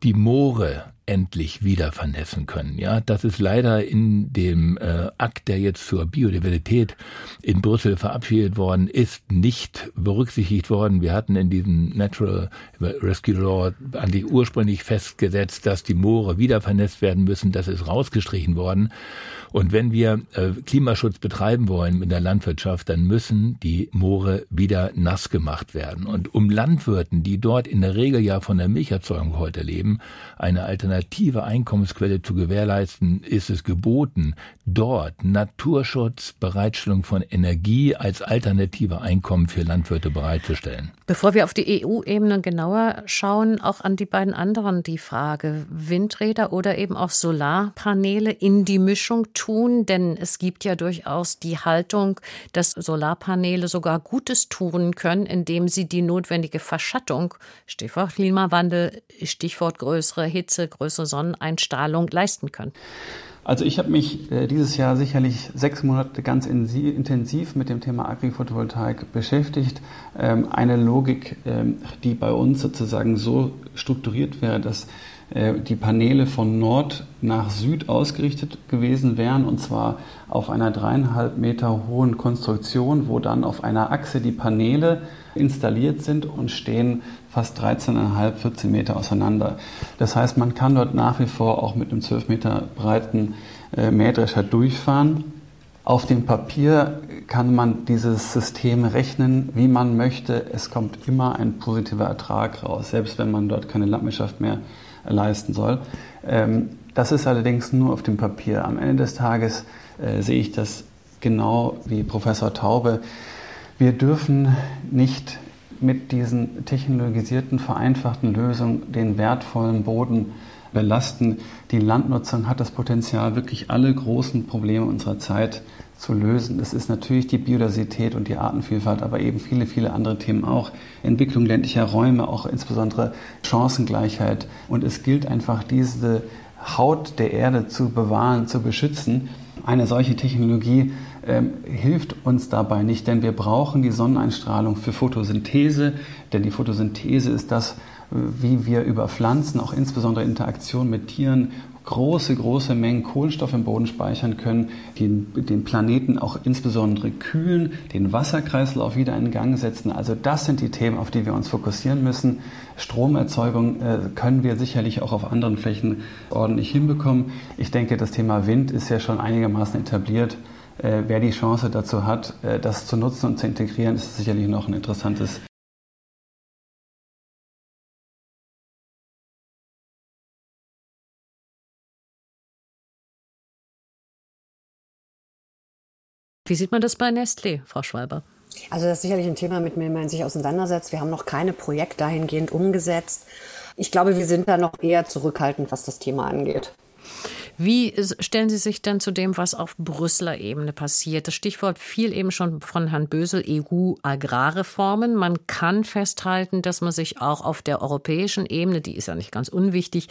die Moore endlich wieder vernässen können. Ja, das ist leider in dem äh, Akt, der jetzt zur Biodiversität in Brüssel verabschiedet worden ist, nicht berücksichtigt worden. Wir hatten in diesem Natural Rescue Law eigentlich ursprünglich festgesetzt, dass die Moore wieder vernässt werden müssen. Das ist rausgestrichen worden. Und wenn wir äh, Klimaschutz betreiben wollen in der Landwirtschaft, dann müssen die Moore wieder nass gemacht werden. Und um Landwirten, die dort in der Regel ja von der Milcherzeugung heute leben, eine alternative Einkommensquelle zu gewährleisten, ist es geboten, dort Naturschutz, Bereitstellung von Energie als alternative Einkommen für Landwirte bereitzustellen. Bevor wir auf die EU-Ebene genauer schauen, auch an die beiden anderen die Frage, Windräder oder eben auch Solarpaneele in die Mischung tun? Denn es gibt ja durchaus die Haltung, dass Solarpaneele sogar Gutes tun können, indem sie die notwendige Verschattung, Stichwort Klimawandel, Stichwort größere Hitze, größere Sonneneinstrahlung leisten können. Also ich habe mich äh, dieses Jahr sicherlich sechs Monate ganz intensiv mit dem Thema Agri-Photovoltaik beschäftigt. Ähm, eine Logik, ähm, die bei uns sozusagen so strukturiert wäre, dass äh, die Paneele von Nord nach Süd ausgerichtet gewesen wären, und zwar auf einer dreieinhalb Meter hohen Konstruktion, wo dann auf einer Achse die Paneele installiert sind und stehen fast 13,5, 14 Meter auseinander. Das heißt, man kann dort nach wie vor auch mit einem 12 Meter breiten äh, Mähdrescher durchfahren. Auf dem Papier kann man dieses System rechnen, wie man möchte. Es kommt immer ein positiver Ertrag raus, selbst wenn man dort keine Landwirtschaft mehr leisten soll. Ähm, das ist allerdings nur auf dem Papier. Am Ende des Tages äh, sehe ich das genau wie Professor Taube. Wir dürfen nicht mit diesen technologisierten, vereinfachten Lösungen den wertvollen Boden belasten. Die Landnutzung hat das Potenzial, wirklich alle großen Probleme unserer Zeit zu lösen. Das ist natürlich die Biodiversität und die Artenvielfalt, aber eben viele, viele andere Themen auch. Entwicklung ländlicher Räume, auch insbesondere Chancengleichheit. Und es gilt einfach, diese Haut der Erde zu bewahren, zu beschützen. Eine solche Technologie ähm, hilft uns dabei nicht, denn wir brauchen die Sonneneinstrahlung für Photosynthese, denn die Photosynthese ist das, wie wir über Pflanzen, auch insbesondere Interaktion mit Tieren, große, große Mengen Kohlenstoff im Boden speichern können, den, den Planeten auch insbesondere kühlen, den Wasserkreislauf wieder in Gang setzen. Also das sind die Themen, auf die wir uns fokussieren müssen. Stromerzeugung äh, können wir sicherlich auch auf anderen Flächen ordentlich hinbekommen. Ich denke, das Thema Wind ist ja schon einigermaßen etabliert. Äh, wer die Chance dazu hat, äh, das zu nutzen und zu integrieren, ist sicherlich noch ein interessantes Wie sieht man das bei Nestlé, Frau Schwalber? Also das ist sicherlich ein Thema, mit dem man sich auseinandersetzt. Wir haben noch keine Projekte dahingehend umgesetzt. Ich glaube, wir sind da noch eher zurückhaltend, was das Thema angeht. Wie stellen Sie sich denn zu dem, was auf Brüsseler Ebene passiert? Das Stichwort fiel eben schon von Herrn Bösel, EU-Agrarreformen. Man kann festhalten, dass man sich auch auf der europäischen Ebene, die ist ja nicht ganz unwichtig,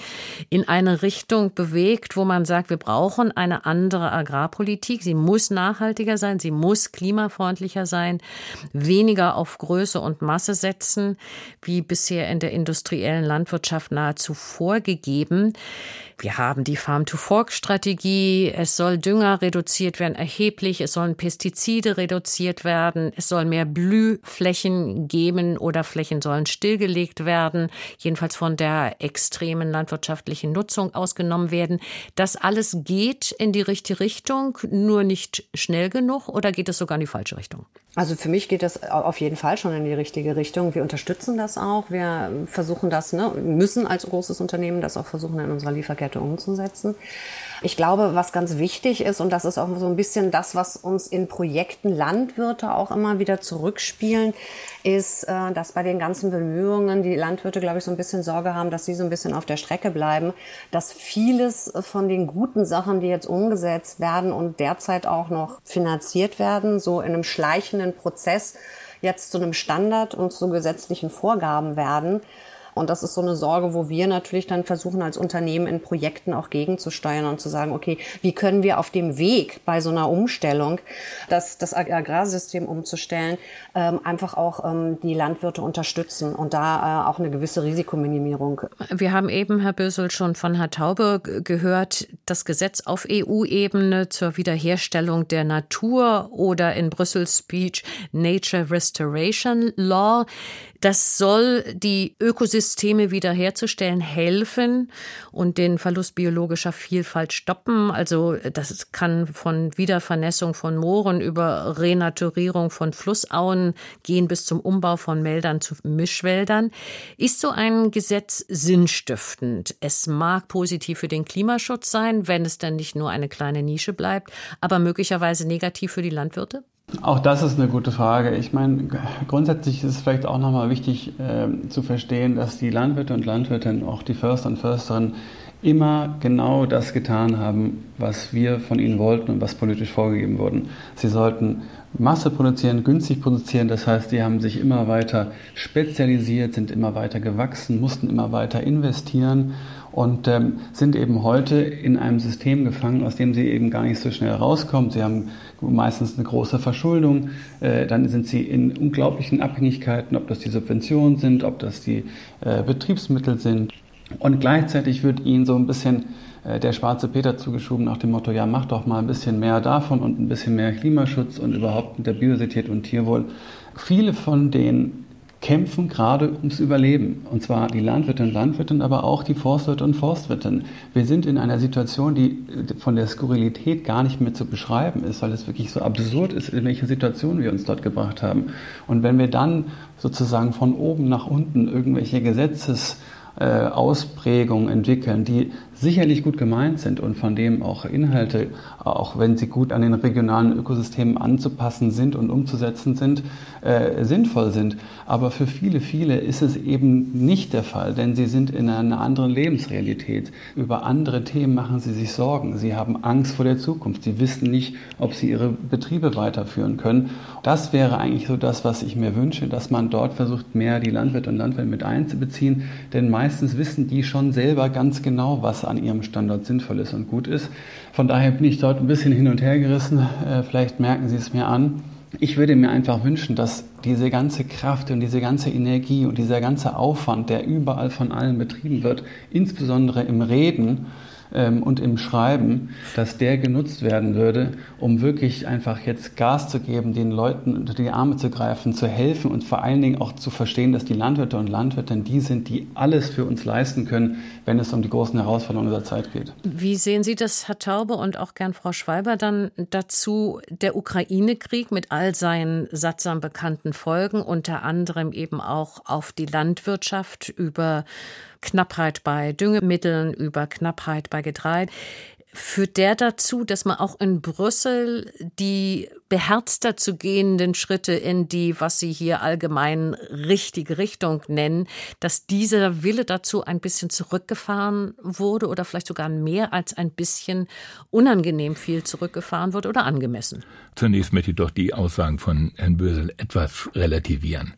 in eine Richtung bewegt, wo man sagt, wir brauchen eine andere Agrarpolitik. Sie muss nachhaltiger sein, sie muss klimafreundlicher sein, weniger auf Größe und Masse setzen, wie bisher in der industriellen Landwirtschaft nahezu vorgegeben. Wir haben die Farm to Fork Erfolgsstrategie. Es soll Dünger reduziert werden, erheblich. Es sollen Pestizide reduziert werden. Es soll mehr Blühflächen geben oder Flächen sollen stillgelegt werden. Jedenfalls von der extremen landwirtschaftlichen Nutzung ausgenommen werden. Das alles geht in die richtige Richtung, nur nicht schnell genug oder geht es sogar in die falsche Richtung? Also für mich geht das auf jeden Fall schon in die richtige Richtung. Wir unterstützen das auch. Wir versuchen das, ne, müssen als großes Unternehmen das auch versuchen in unserer Lieferkette umzusetzen. Ich glaube, was ganz wichtig ist, und das ist auch so ein bisschen das, was uns in Projekten Landwirte auch immer wieder zurückspielen, ist, äh, dass bei den ganzen Bemühungen die Landwirte, glaube ich, so ein bisschen Sorge haben, dass sie so ein bisschen auf der Strecke bleiben, dass vieles von den guten Sachen, die jetzt umgesetzt werden und derzeit auch noch finanziert werden, so in einem schleichenden Prozess jetzt zu einem Standard und zu gesetzlichen Vorgaben werden. Und das ist so eine Sorge, wo wir natürlich dann versuchen, als Unternehmen in Projekten auch gegenzusteuern und zu sagen, okay, wie können wir auf dem Weg bei so einer Umstellung, das, das Agrarsystem umzustellen, ähm, einfach auch ähm, die Landwirte unterstützen und da äh, auch eine gewisse Risikominimierung. Wir haben eben, Herr Bösel, schon von Herr Taube gehört, das Gesetz auf EU-Ebene zur Wiederherstellung der Natur oder in Brüssels Speech Nature Restoration Law. Das soll die Ökosysteme wiederherzustellen helfen und den Verlust biologischer Vielfalt stoppen. Also das kann von Wiedervernässung von Mooren über Renaturierung von Flussauen gehen bis zum Umbau von Meldern zu Mischwäldern. Ist so ein Gesetz sinnstiftend? Es mag positiv für den Klimaschutz sein, wenn es dann nicht nur eine kleine Nische bleibt, aber möglicherweise negativ für die Landwirte? Auch das ist eine gute Frage. Ich meine, grundsätzlich ist es vielleicht auch nochmal wichtig äh, zu verstehen, dass die Landwirte und Landwirtinnen, auch die Förster und Försterinnen, immer genau das getan haben, was wir von ihnen wollten und was politisch vorgegeben wurde. Sie sollten Masse produzieren, günstig produzieren. Das heißt, sie haben sich immer weiter spezialisiert, sind immer weiter gewachsen, mussten immer weiter investieren und ähm, sind eben heute in einem System gefangen, aus dem sie eben gar nicht so schnell rauskommen. Sie haben meistens eine große Verschuldung, äh, dann sind sie in unglaublichen Abhängigkeiten, ob das die Subventionen sind, ob das die äh, Betriebsmittel sind. Und gleichzeitig wird ihnen so ein bisschen äh, der schwarze Peter zugeschoben nach dem Motto, ja, mach doch mal ein bisschen mehr davon und ein bisschen mehr Klimaschutz und überhaupt mit der Biodiversität und Tierwohl. Viele von den kämpfen gerade ums Überleben. Und zwar die Landwirte und Landwirtinnen, aber auch die Forstwirte und Forstwirtinnen. Wir sind in einer Situation, die von der Skurrilität gar nicht mehr zu beschreiben ist, weil es wirklich so absurd ist, in welche Situation wir uns dort gebracht haben. Und wenn wir dann sozusagen von oben nach unten irgendwelche Gesetzes äh, entwickeln, die sicherlich gut gemeint sind und von dem auch Inhalte, auch wenn sie gut an den regionalen Ökosystemen anzupassen sind und umzusetzen sind, äh, sinnvoll sind. Aber für viele, viele ist es eben nicht der Fall, denn sie sind in einer anderen Lebensrealität. Über andere Themen machen sie sich Sorgen. Sie haben Angst vor der Zukunft. Sie wissen nicht, ob sie ihre Betriebe weiterführen können. Das wäre eigentlich so das, was ich mir wünsche, dass man dort versucht, mehr die Landwirte und Landwirte mit einzubeziehen. Denn meistens wissen die schon selber ganz genau, was an ihrem Standort sinnvoll ist und gut ist. Von daher bin ich dort ein bisschen hin und her gerissen. Äh, vielleicht merken Sie es mir an. Ich würde mir einfach wünschen, dass diese ganze Kraft und diese ganze Energie und dieser ganze Aufwand, der überall von allen betrieben wird, insbesondere im Reden, ähm, und im Schreiben, dass der genutzt werden würde, um wirklich einfach jetzt Gas zu geben, den Leuten unter die Arme zu greifen, zu helfen und vor allen Dingen auch zu verstehen, dass die Landwirte und Landwirtinnen die sind, die alles für uns leisten können, wenn es um die großen Herausforderungen unserer Zeit geht. Wie sehen Sie das, Herr Taube und auch gern Frau Schweiber, dann dazu der Ukraine-Krieg mit all seinen sattsam bekannten Folgen, unter anderem eben auch auf die Landwirtschaft über Knappheit bei Düngemitteln, über Knappheit bei Getreide. Führt der dazu, dass man auch in Brüssel die beherzter zu gehenden Schritte in die, was Sie hier allgemein richtige Richtung nennen, dass dieser Wille dazu ein bisschen zurückgefahren wurde oder vielleicht sogar mehr als ein bisschen unangenehm viel zurückgefahren wurde oder angemessen? Zunächst möchte ich doch die Aussagen von Herrn Bösel etwas relativieren.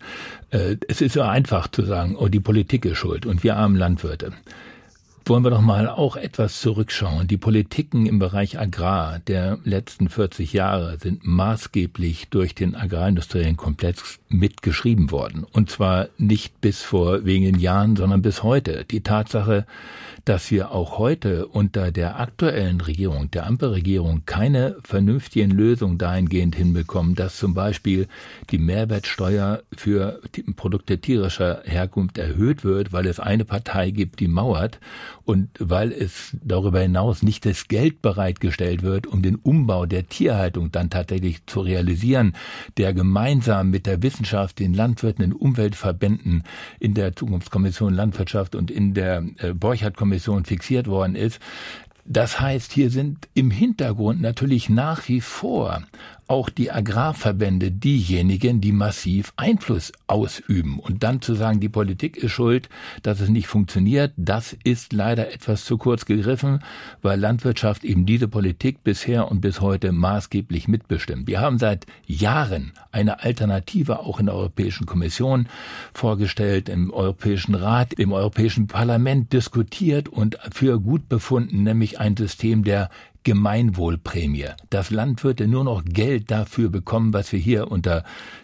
Äh, es ist so einfach zu sagen, oh, die Politik ist schuld und wir armen Landwirte wollen wir doch mal auch etwas zurückschauen. Die Politiken im Bereich Agrar der letzten 40 Jahre sind maßgeblich durch den agrarindustriellen Komplex mitgeschrieben worden. Und zwar nicht bis vor wenigen Jahren, sondern bis heute. Die Tatsache, dass wir auch heute unter der aktuellen Regierung, der Ampelregierung, keine vernünftigen Lösungen dahingehend hinbekommen, dass zum Beispiel die Mehrwertsteuer für Produkte tierischer Herkunft erhöht wird, weil es eine Partei gibt, die mauert und weil es darüber hinaus nicht das Geld bereitgestellt wird, um den Umbau der Tierhaltung dann tatsächlich zu realisieren, der gemeinsam mit der Wissenschaft, den Landwirten, den Umweltverbänden in der Zukunftskommission Landwirtschaft und in der äh, Borchardt-Kommission fixiert worden ist. Das heißt, hier sind im Hintergrund natürlich nach wie vor auch die Agrarverbände diejenigen, die massiv Einfluss ausüben. Und dann zu sagen, die Politik ist schuld, dass es nicht funktioniert, das ist leider etwas zu kurz gegriffen, weil Landwirtschaft eben diese Politik bisher und bis heute maßgeblich mitbestimmt. Wir haben seit Jahren eine Alternative auch in der Europäischen Kommission vorgestellt, im Europäischen Rat, im Europäischen Parlament diskutiert und für gut befunden, nämlich ein System der Gemeinwohlprämie, dass Landwirte nur noch Geld dafür bekommen, was wir hier unter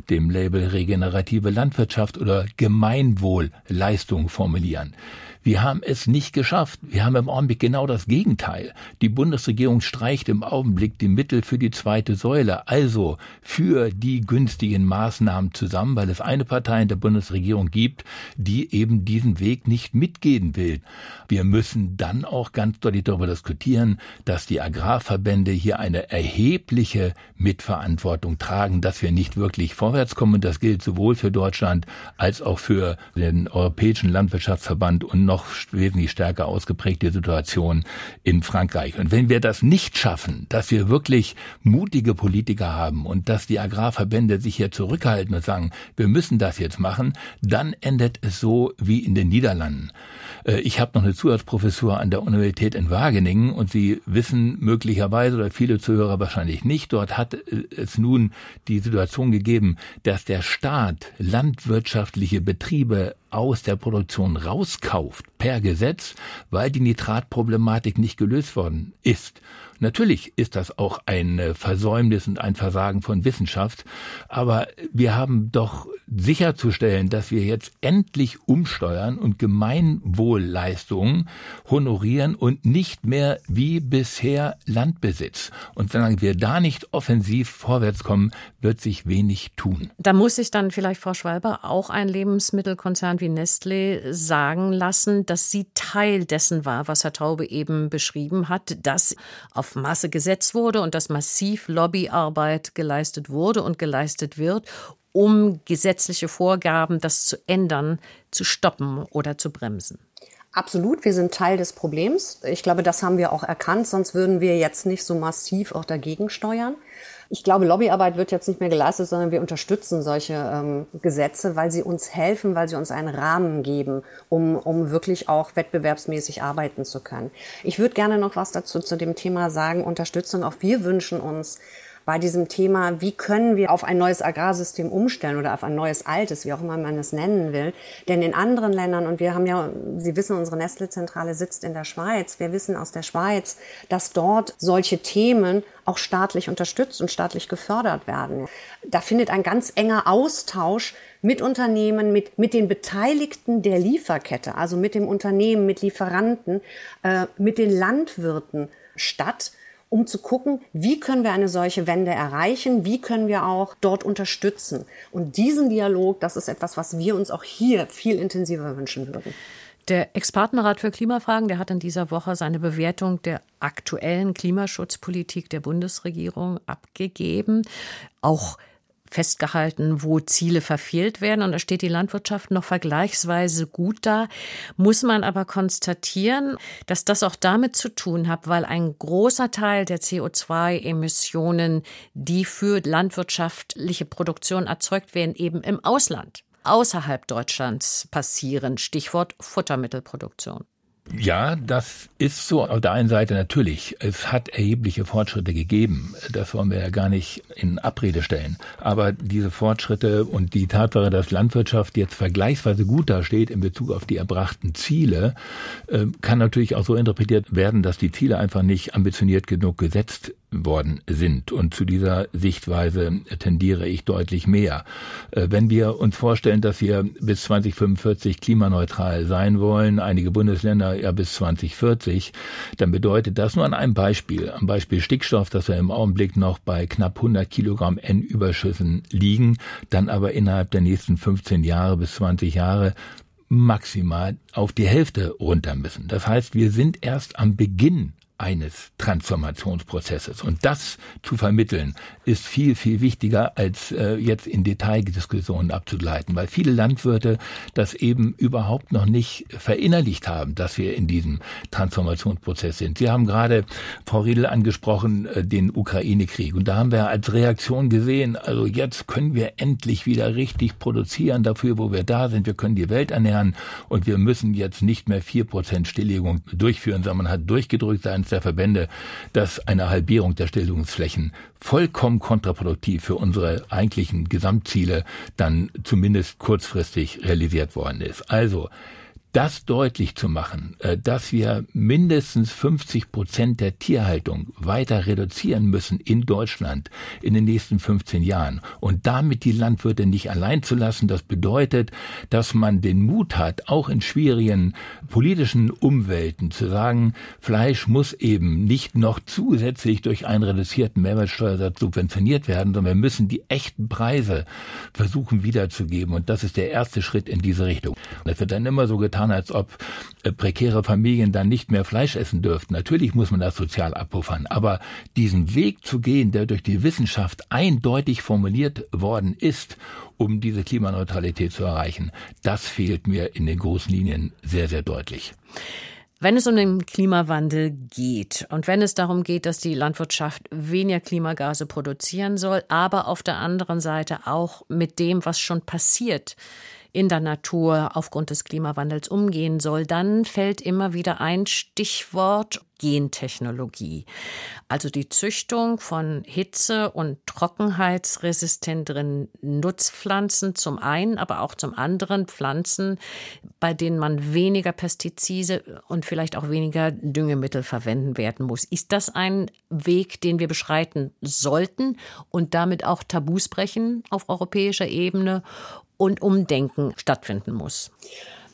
dem Label regenerative Landwirtschaft oder Gemeinwohlleistung formulieren. Wir haben es nicht geschafft. Wir haben im Augenblick genau das Gegenteil. Die Bundesregierung streicht im Augenblick die Mittel für die zweite Säule, also für die günstigen Maßnahmen zusammen, weil es eine Partei in der Bundesregierung gibt, die eben diesen Weg nicht mitgehen will. Wir müssen dann auch ganz deutlich darüber diskutieren, dass die Agrarverbände hier eine erhebliche Mitverantwortung tragen, dass wir nicht wirklich vorwärts kommen. Das gilt sowohl für Deutschland als auch für den Europäischen Landwirtschaftsverband und noch wesentlich stärker ausgeprägte Situation in Frankreich. Und wenn wir das nicht schaffen, dass wir wirklich mutige Politiker haben und dass die Agrarverbände sich hier zurückhalten und sagen, wir müssen das jetzt machen, dann endet es so wie in den Niederlanden. Äh, ich habe noch eine Zusatzprofessur an der Universität in Wageningen und Sie wissen möglicherweise oder viele Zuhörer wahrscheinlich nicht, dort hat äh, es nun die Situation gegeben, dass der Staat landwirtschaftliche Betriebe aus der Produktion rauskauft per Gesetz, weil die Nitratproblematik nicht gelöst worden ist. Natürlich ist das auch ein äh, Versäumnis und ein Versagen von Wissenschaft, aber wir haben doch sicherzustellen, dass wir jetzt endlich umsteuern und Gemeinwohlleistungen honorieren und nicht mehr wie bisher Landbesitz. Und solange wir da nicht offensiv vorwärts kommen, wird sich wenig tun. Da muss sich dann vielleicht Frau Schwalber auch ein Lebensmittelkonzern wie Nestlé sagen lassen, dass sie Teil dessen war, was Herr Taube eben beschrieben hat, dass auf Masse gesetzt wurde und dass massiv Lobbyarbeit geleistet wurde und geleistet wird, um gesetzliche Vorgaben, das zu ändern, zu stoppen oder zu bremsen. Absolut, wir sind Teil des Problems. Ich glaube, das haben wir auch erkannt, sonst würden wir jetzt nicht so massiv auch dagegen steuern. Ich glaube, Lobbyarbeit wird jetzt nicht mehr geleistet, sondern wir unterstützen solche ähm, Gesetze, weil sie uns helfen, weil sie uns einen Rahmen geben, um, um wirklich auch wettbewerbsmäßig arbeiten zu können. Ich würde gerne noch was dazu zu dem Thema sagen, Unterstützung. Auch wir wünschen uns, bei diesem Thema, wie können wir auf ein neues Agrarsystem umstellen oder auf ein neues altes, wie auch immer man es nennen will. Denn in anderen Ländern, und wir haben ja, Sie wissen, unsere Nestle-Zentrale sitzt in der Schweiz, wir wissen aus der Schweiz, dass dort solche Themen auch staatlich unterstützt und staatlich gefördert werden. Da findet ein ganz enger Austausch mit Unternehmen, mit, mit den Beteiligten der Lieferkette, also mit dem Unternehmen, mit Lieferanten, äh, mit den Landwirten statt um zu gucken, wie können wir eine solche Wende erreichen, wie können wir auch dort unterstützen. Und diesen Dialog, das ist etwas, was wir uns auch hier viel intensiver wünschen würden. Der Expertenrat für Klimafragen, der hat in dieser Woche seine Bewertung der aktuellen Klimaschutzpolitik der Bundesregierung abgegeben. Auch festgehalten, wo Ziele verfehlt werden. Und da steht die Landwirtschaft noch vergleichsweise gut da. Muss man aber konstatieren, dass das auch damit zu tun hat, weil ein großer Teil der CO2-Emissionen, die für landwirtschaftliche Produktion erzeugt werden, eben im Ausland außerhalb Deutschlands passieren. Stichwort Futtermittelproduktion. Ja, das ist so. Auf der einen Seite natürlich. Es hat erhebliche Fortschritte gegeben. Das wollen wir ja gar nicht in Abrede stellen. Aber diese Fortschritte und die Tatsache, dass Landwirtschaft jetzt vergleichsweise gut dasteht in Bezug auf die erbrachten Ziele, äh, kann natürlich auch so interpretiert werden, dass die Ziele einfach nicht ambitioniert genug gesetzt worden sind. Und zu dieser Sichtweise tendiere ich deutlich mehr. Äh, wenn wir uns vorstellen, dass wir bis 2045 klimaneutral sein wollen, einige Bundesländer ja bis 2040, dann bedeutet das nur an einem Beispiel, am Beispiel Stickstoff, dass wir im Augenblick noch bei knapp 100 Kilogramm N-Überschüssen liegen, dann aber innerhalb der nächsten 15 Jahre bis 20 Jahre maximal auf die Hälfte runter müssen. Das heißt, wir sind erst am Beginn eines Transformationsprozesses. Und das zu vermitteln, ist viel, viel wichtiger, als äh, jetzt in Detaildiskussionen abzugleiten, weil viele Landwirte das eben überhaupt noch nicht verinnerlicht haben, dass wir in diesem Transformationsprozess sind. Sie haben gerade, Frau Riedel, angesprochen, äh, den Ukraine-Krieg. Und da haben wir als Reaktion gesehen, also jetzt können wir endlich wieder richtig produzieren dafür, wo wir da sind. Wir können die Welt ernähren und wir müssen jetzt nicht mehr vier Prozent Stilllegung durchführen, sondern man hat durchgedrückt der Verbände, dass eine Halbierung der Stilllegungsflächen vollkommen kontraproduktiv für unsere eigentlichen Gesamtziele dann zumindest kurzfristig realisiert worden ist. Also das deutlich zu machen, äh, dass wir mindestens 50 Prozent der Tierhaltung weiter reduzieren müssen in Deutschland in den nächsten 15 Jahren und damit die Landwirte nicht allein zu lassen, das bedeutet, dass man den Mut hat, auch in schwierigen politischen Umwelten zu sagen, Fleisch muss eben nicht noch zusätzlich durch einen reduzierten Mehrwertsteuersatz subventioniert werden, sondern wir müssen die echten Preise versuchen wiederzugeben und das ist der erste Schritt in diese Richtung. Es wird dann immer so getan, getan, als ob äh, prekäre Familien dann nicht mehr Fleisch essen dürften. Natürlich muss man das sozial abpuffern, aber diesen Weg zu gehen, der durch die Wissenschaft eindeutig formuliert worden ist, um diese Klimaneutralität zu erreichen, das fehlt mir in den großen Linien sehr, sehr deutlich. Wenn es um den Klimawandel geht und wenn es darum geht, dass die Landwirtschaft weniger Klimagase produzieren soll, aber auf der anderen Seite auch mit dem, was schon passiert, in der Natur aufgrund des Klimawandels umgehen soll, dann fällt immer wieder ein Stichwort Gentechnologie. Also die Züchtung von hitze- und trockenheitsresistenteren Nutzpflanzen zum einen, aber auch zum anderen Pflanzen, bei denen man weniger Pestizide und vielleicht auch weniger Düngemittel verwenden werden muss. Ist das ein Weg, den wir beschreiten sollten und damit auch Tabus brechen auf europäischer Ebene? Und Umdenken stattfinden muss?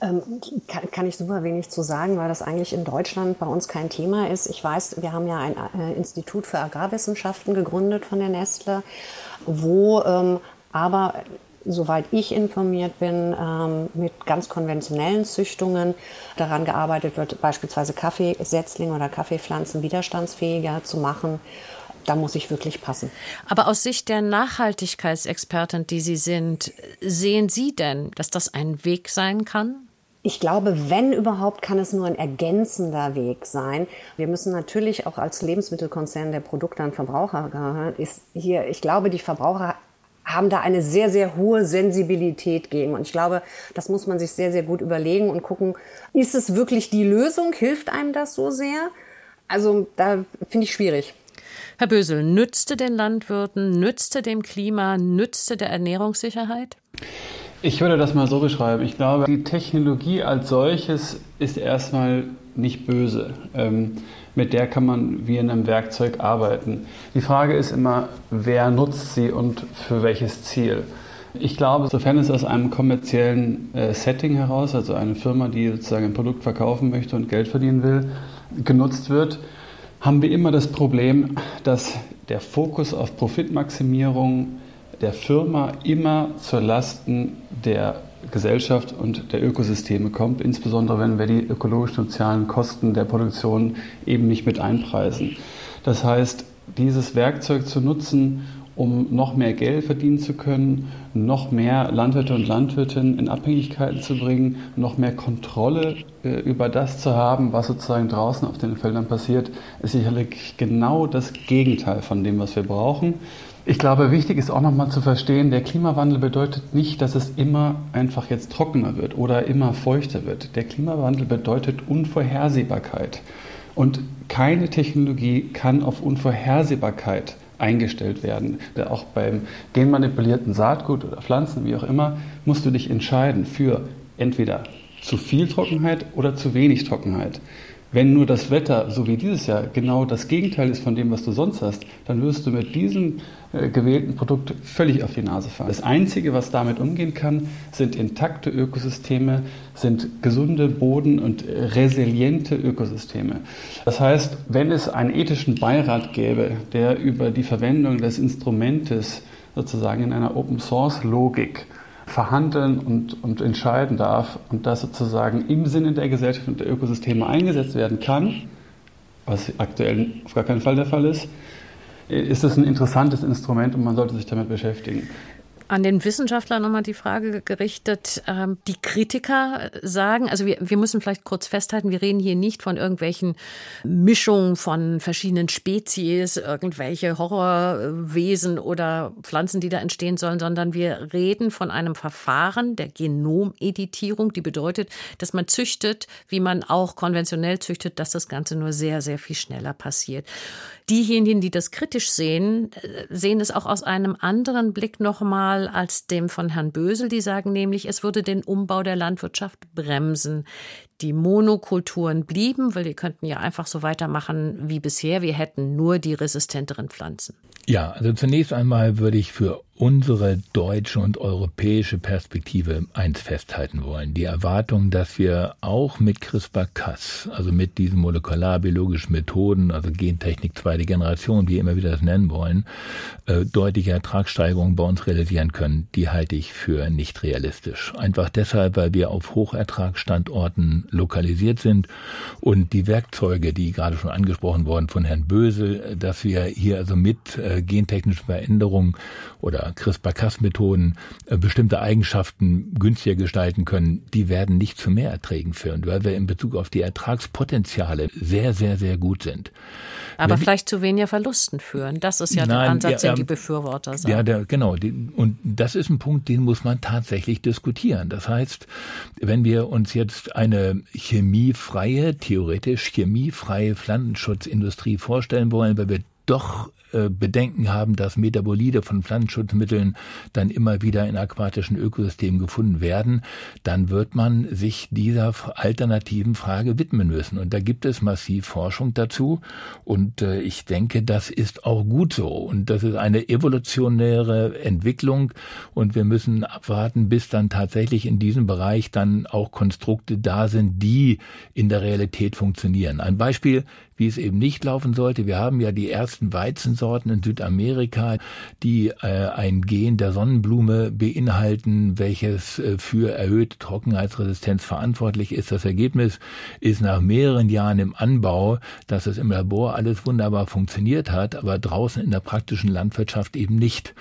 Ähm, kann, kann, ich super wenig zu sagen, weil das eigentlich in Deutschland bei uns kein Thema ist. Ich weiß, wir haben ja ein äh, Institut für Agrarwissenschaften gegründet von der Nestle, wo ähm, aber soweit ich informiert bin, ähm, mit ganz konventionellen Züchtungen daran gearbeitet wird, beispielsweise Kaffeesetzlinge oder Kaffeepflanzen widerstandsfähiger zu machen da muss ich wirklich passen. Aber aus Sicht der Nachhaltigkeitsexpertin, die Sie sind, sehen Sie denn, dass das ein Weg sein kann? Ich glaube, wenn überhaupt, kann es nur ein ergänzender Weg sein. Wir müssen natürlich auch als Lebensmittelkonzern der Produkte an Verbraucher gehören. Ist hier, ich glaube, die Verbraucher haben da eine sehr, sehr hohe Sensibilität gegen. Und ich glaube, das muss man sich sehr, sehr gut überlegen und gucken, ist es wirklich die Lösung? Hilft einem das so sehr? Also da finde ich schwierig. Herr Bösel, nützte den Landwirten, nützte dem Klima, nützte der Ernährungssicherheit? Ich würde das mal so beschreiben. Ich glaube, die Technologie als solches ist erstmal nicht böse. Ähm, mit der kann man wie in einem Werkzeug arbeiten. Die Frage ist immer, wer nutzt sie und für welches Ziel? Ich glaube, sofern es aus einem kommerziellen äh, Setting heraus, also eine Firma, die sozusagen ein Produkt verkaufen möchte und Geld verdienen will, genutzt wird, haben wir immer das Problem, dass der Fokus auf Profitmaximierung der Firma immer zur Lasten der Gesellschaft und der Ökosysteme kommt, insbesondere wenn wir die ökologisch-sozialen Kosten der Produktion eben nicht mit einpreisen. Das heißt, dieses Werkzeug zu nutzen, um noch mehr Geld verdienen zu können, noch mehr Landwirte und Landwirtinnen in Abhängigkeiten zu bringen, noch mehr Kontrolle äh, über das zu haben, was sozusagen draußen auf den Feldern passiert, ist sicherlich genau das Gegenteil von dem, was wir brauchen. Ich glaube, wichtig ist auch nochmal zu verstehen, der Klimawandel bedeutet nicht, dass es immer einfach jetzt trockener wird oder immer feuchter wird. Der Klimawandel bedeutet Unvorhersehbarkeit. Und keine Technologie kann auf Unvorhersehbarkeit eingestellt werden. Auch beim genmanipulierten Saatgut oder Pflanzen, wie auch immer, musst du dich entscheiden für entweder zu viel Trockenheit oder zu wenig Trockenheit. Wenn nur das Wetter, so wie dieses Jahr, genau das Gegenteil ist von dem, was du sonst hast, dann wirst du mit diesem äh, gewählten Produkt völlig auf die Nase fallen. Das Einzige, was damit umgehen kann, sind intakte Ökosysteme, sind gesunde Boden- und resiliente Ökosysteme. Das heißt, wenn es einen ethischen Beirat gäbe, der über die Verwendung des Instrumentes sozusagen in einer Open-Source-Logik verhandeln und, und entscheiden darf und das sozusagen im Sinne der Gesellschaft und der Ökosysteme eingesetzt werden kann, was aktuell auf gar keinen Fall der Fall ist, ist es ein interessantes Instrument und man sollte sich damit beschäftigen. An den Wissenschaftler nochmal die Frage gerichtet. Ähm, die Kritiker sagen, also wir, wir müssen vielleicht kurz festhalten, wir reden hier nicht von irgendwelchen Mischungen von verschiedenen Spezies, irgendwelche Horrorwesen oder Pflanzen, die da entstehen sollen, sondern wir reden von einem Verfahren der Genomeditierung, die bedeutet, dass man züchtet, wie man auch konventionell züchtet, dass das Ganze nur sehr, sehr viel schneller passiert. Diejenigen, die das kritisch sehen, äh, sehen es auch aus einem anderen Blick nochmal als dem von Herrn Bösel. Die sagen nämlich, es würde den Umbau der Landwirtschaft bremsen. Die Monokulturen blieben, weil wir könnten ja einfach so weitermachen wie bisher. Wir hätten nur die resistenteren Pflanzen. Ja, also zunächst einmal würde ich für unsere deutsche und europäische Perspektive eins festhalten wollen. Die Erwartung, dass wir auch mit CRISPR-Cas, also mit diesen molekularbiologischen Methoden, also Gentechnik zweite Generation, wie immer wieder das nennen wollen, äh, deutliche Ertragssteigerungen bei uns realisieren können, die halte ich für nicht realistisch. Einfach deshalb, weil wir auf Hochertragsstandorten lokalisiert sind und die Werkzeuge, die gerade schon angesprochen wurden von Herrn Bösel, dass wir hier also mit äh, gentechnischen Veränderungen oder CRISPR-Cas-Methoden äh, bestimmte Eigenschaften günstiger gestalten können, die werden nicht zu Mehrerträgen führen, weil wir in Bezug auf die Ertragspotenziale sehr, sehr, sehr gut sind. Aber Wenn vielleicht zu weniger Verlusten führen. Das ist ja nein, der Ansatz, ja, den die Befürworter sagen. Ja, der, genau. Und das ist ein Punkt, den muss man tatsächlich diskutieren. Das heißt, wenn wir uns jetzt eine chemiefreie, theoretisch chemiefreie Pflanzenschutzindustrie vorstellen wollen, weil wir doch Bedenken haben, dass Metabolite von Pflanzenschutzmitteln dann immer wieder in aquatischen Ökosystemen gefunden werden, dann wird man sich dieser alternativen Frage widmen müssen. Und da gibt es massiv Forschung dazu. Und äh, ich denke, das ist auch gut so. Und das ist eine evolutionäre Entwicklung. Und wir müssen abwarten, bis dann tatsächlich in diesem Bereich dann auch Konstrukte da sind, die in der Realität funktionieren. Ein Beispiel, wie es eben nicht laufen sollte. Wir haben ja die ersten Weizensorten in Südamerika, die äh, ein Gen der Sonnenblume beinhalten, welches äh, für erhöhte Trockenheitsresistenz verantwortlich ist. Das Ergebnis ist nach mehreren Jahren im Anbau, dass es im Labor alles wunderbar funktioniert hat, aber draußen in der praktischen Landwirtschaft eben nicht.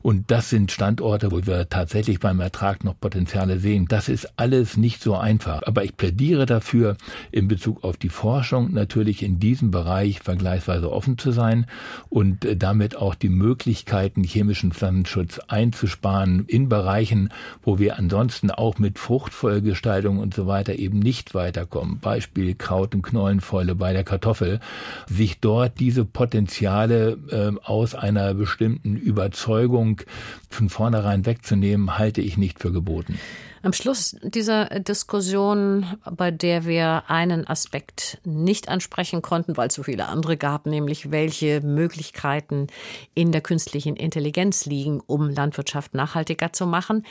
Und das sind Standorte, wo wir tatsächlich beim Ertrag noch Potenziale sehen. Das ist alles nicht so einfach. Aber ich plädiere dafür, in Bezug auf die Forschung natürlich in diesem Bereich vergleichsweise offen zu sein und äh, damit auch die Möglichkeiten, chemischen Pflanzenschutz einzusparen in Bereichen, wo wir ansonsten auch mit Fruchtfolgestaltung und so weiter eben nicht weiterkommen. Beispiel Kraut- und Knollenfäule bei der Kartoffel. Sich dort diese Potenziale äh, aus einer bestimmten Überzeugung von vornherein wegzunehmen, halte ich nicht für geboten. Am Schluss dieser Diskussion, bei der wir einen Aspekt nicht ansprechen konnten, weil es so viele andere gab, nämlich welche Möglichkeiten in der künstlichen Intelligenz liegen, um Landwirtschaft nachhaltiger zu machen.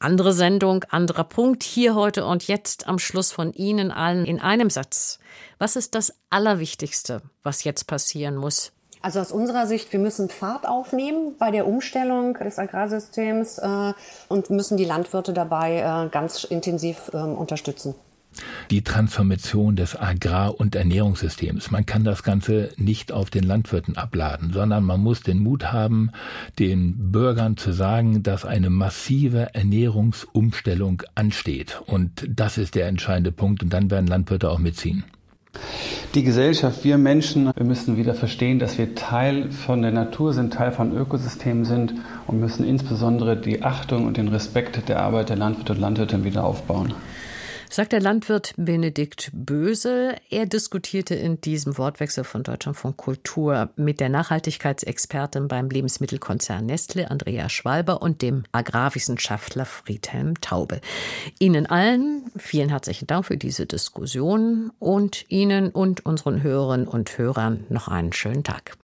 Andere Sendung, anderer Punkt, hier heute und jetzt am Schluss von Ihnen allen in einem Satz. Was ist das Allerwichtigste, was jetzt passieren muss, also aus unserer Sicht, wir müssen Fahrt aufnehmen bei der Umstellung des Agrarsystems äh, und müssen die Landwirte dabei äh, ganz intensiv äh, unterstützen die Transformation des Agrar- und Ernährungssystems. Man kann das Ganze nicht auf den Landwirten abladen, sondern man muss den Mut haben, den Bürgern zu sagen, dass eine massive Ernährungsumstellung ansteht. Und das ist der entscheidende Punkt. Und dann werden Landwirte auch mitziehen. Die Gesellschaft, wir Menschen, wir müssen wieder verstehen, dass wir Teil von der Natur sind, Teil von Ökosystemen sind und müssen insbesondere die Achtung und den Respekt der Arbeit der Landwirte und Landwirtinnen wieder aufbauen. Sagt der Landwirt Benedikt Bösel. Er diskutierte in diesem Wortwechsel von Deutschlandfunk Kultur mit der Nachhaltigkeitsexpertin beim Lebensmittelkonzern Nestle, Andrea Schwalber, und dem Agrarwissenschaftler Friedhelm Taube. Ihnen allen vielen herzlichen Dank für diese Diskussion und Ihnen und unseren Hörerinnen und Hörern noch einen schönen Tag.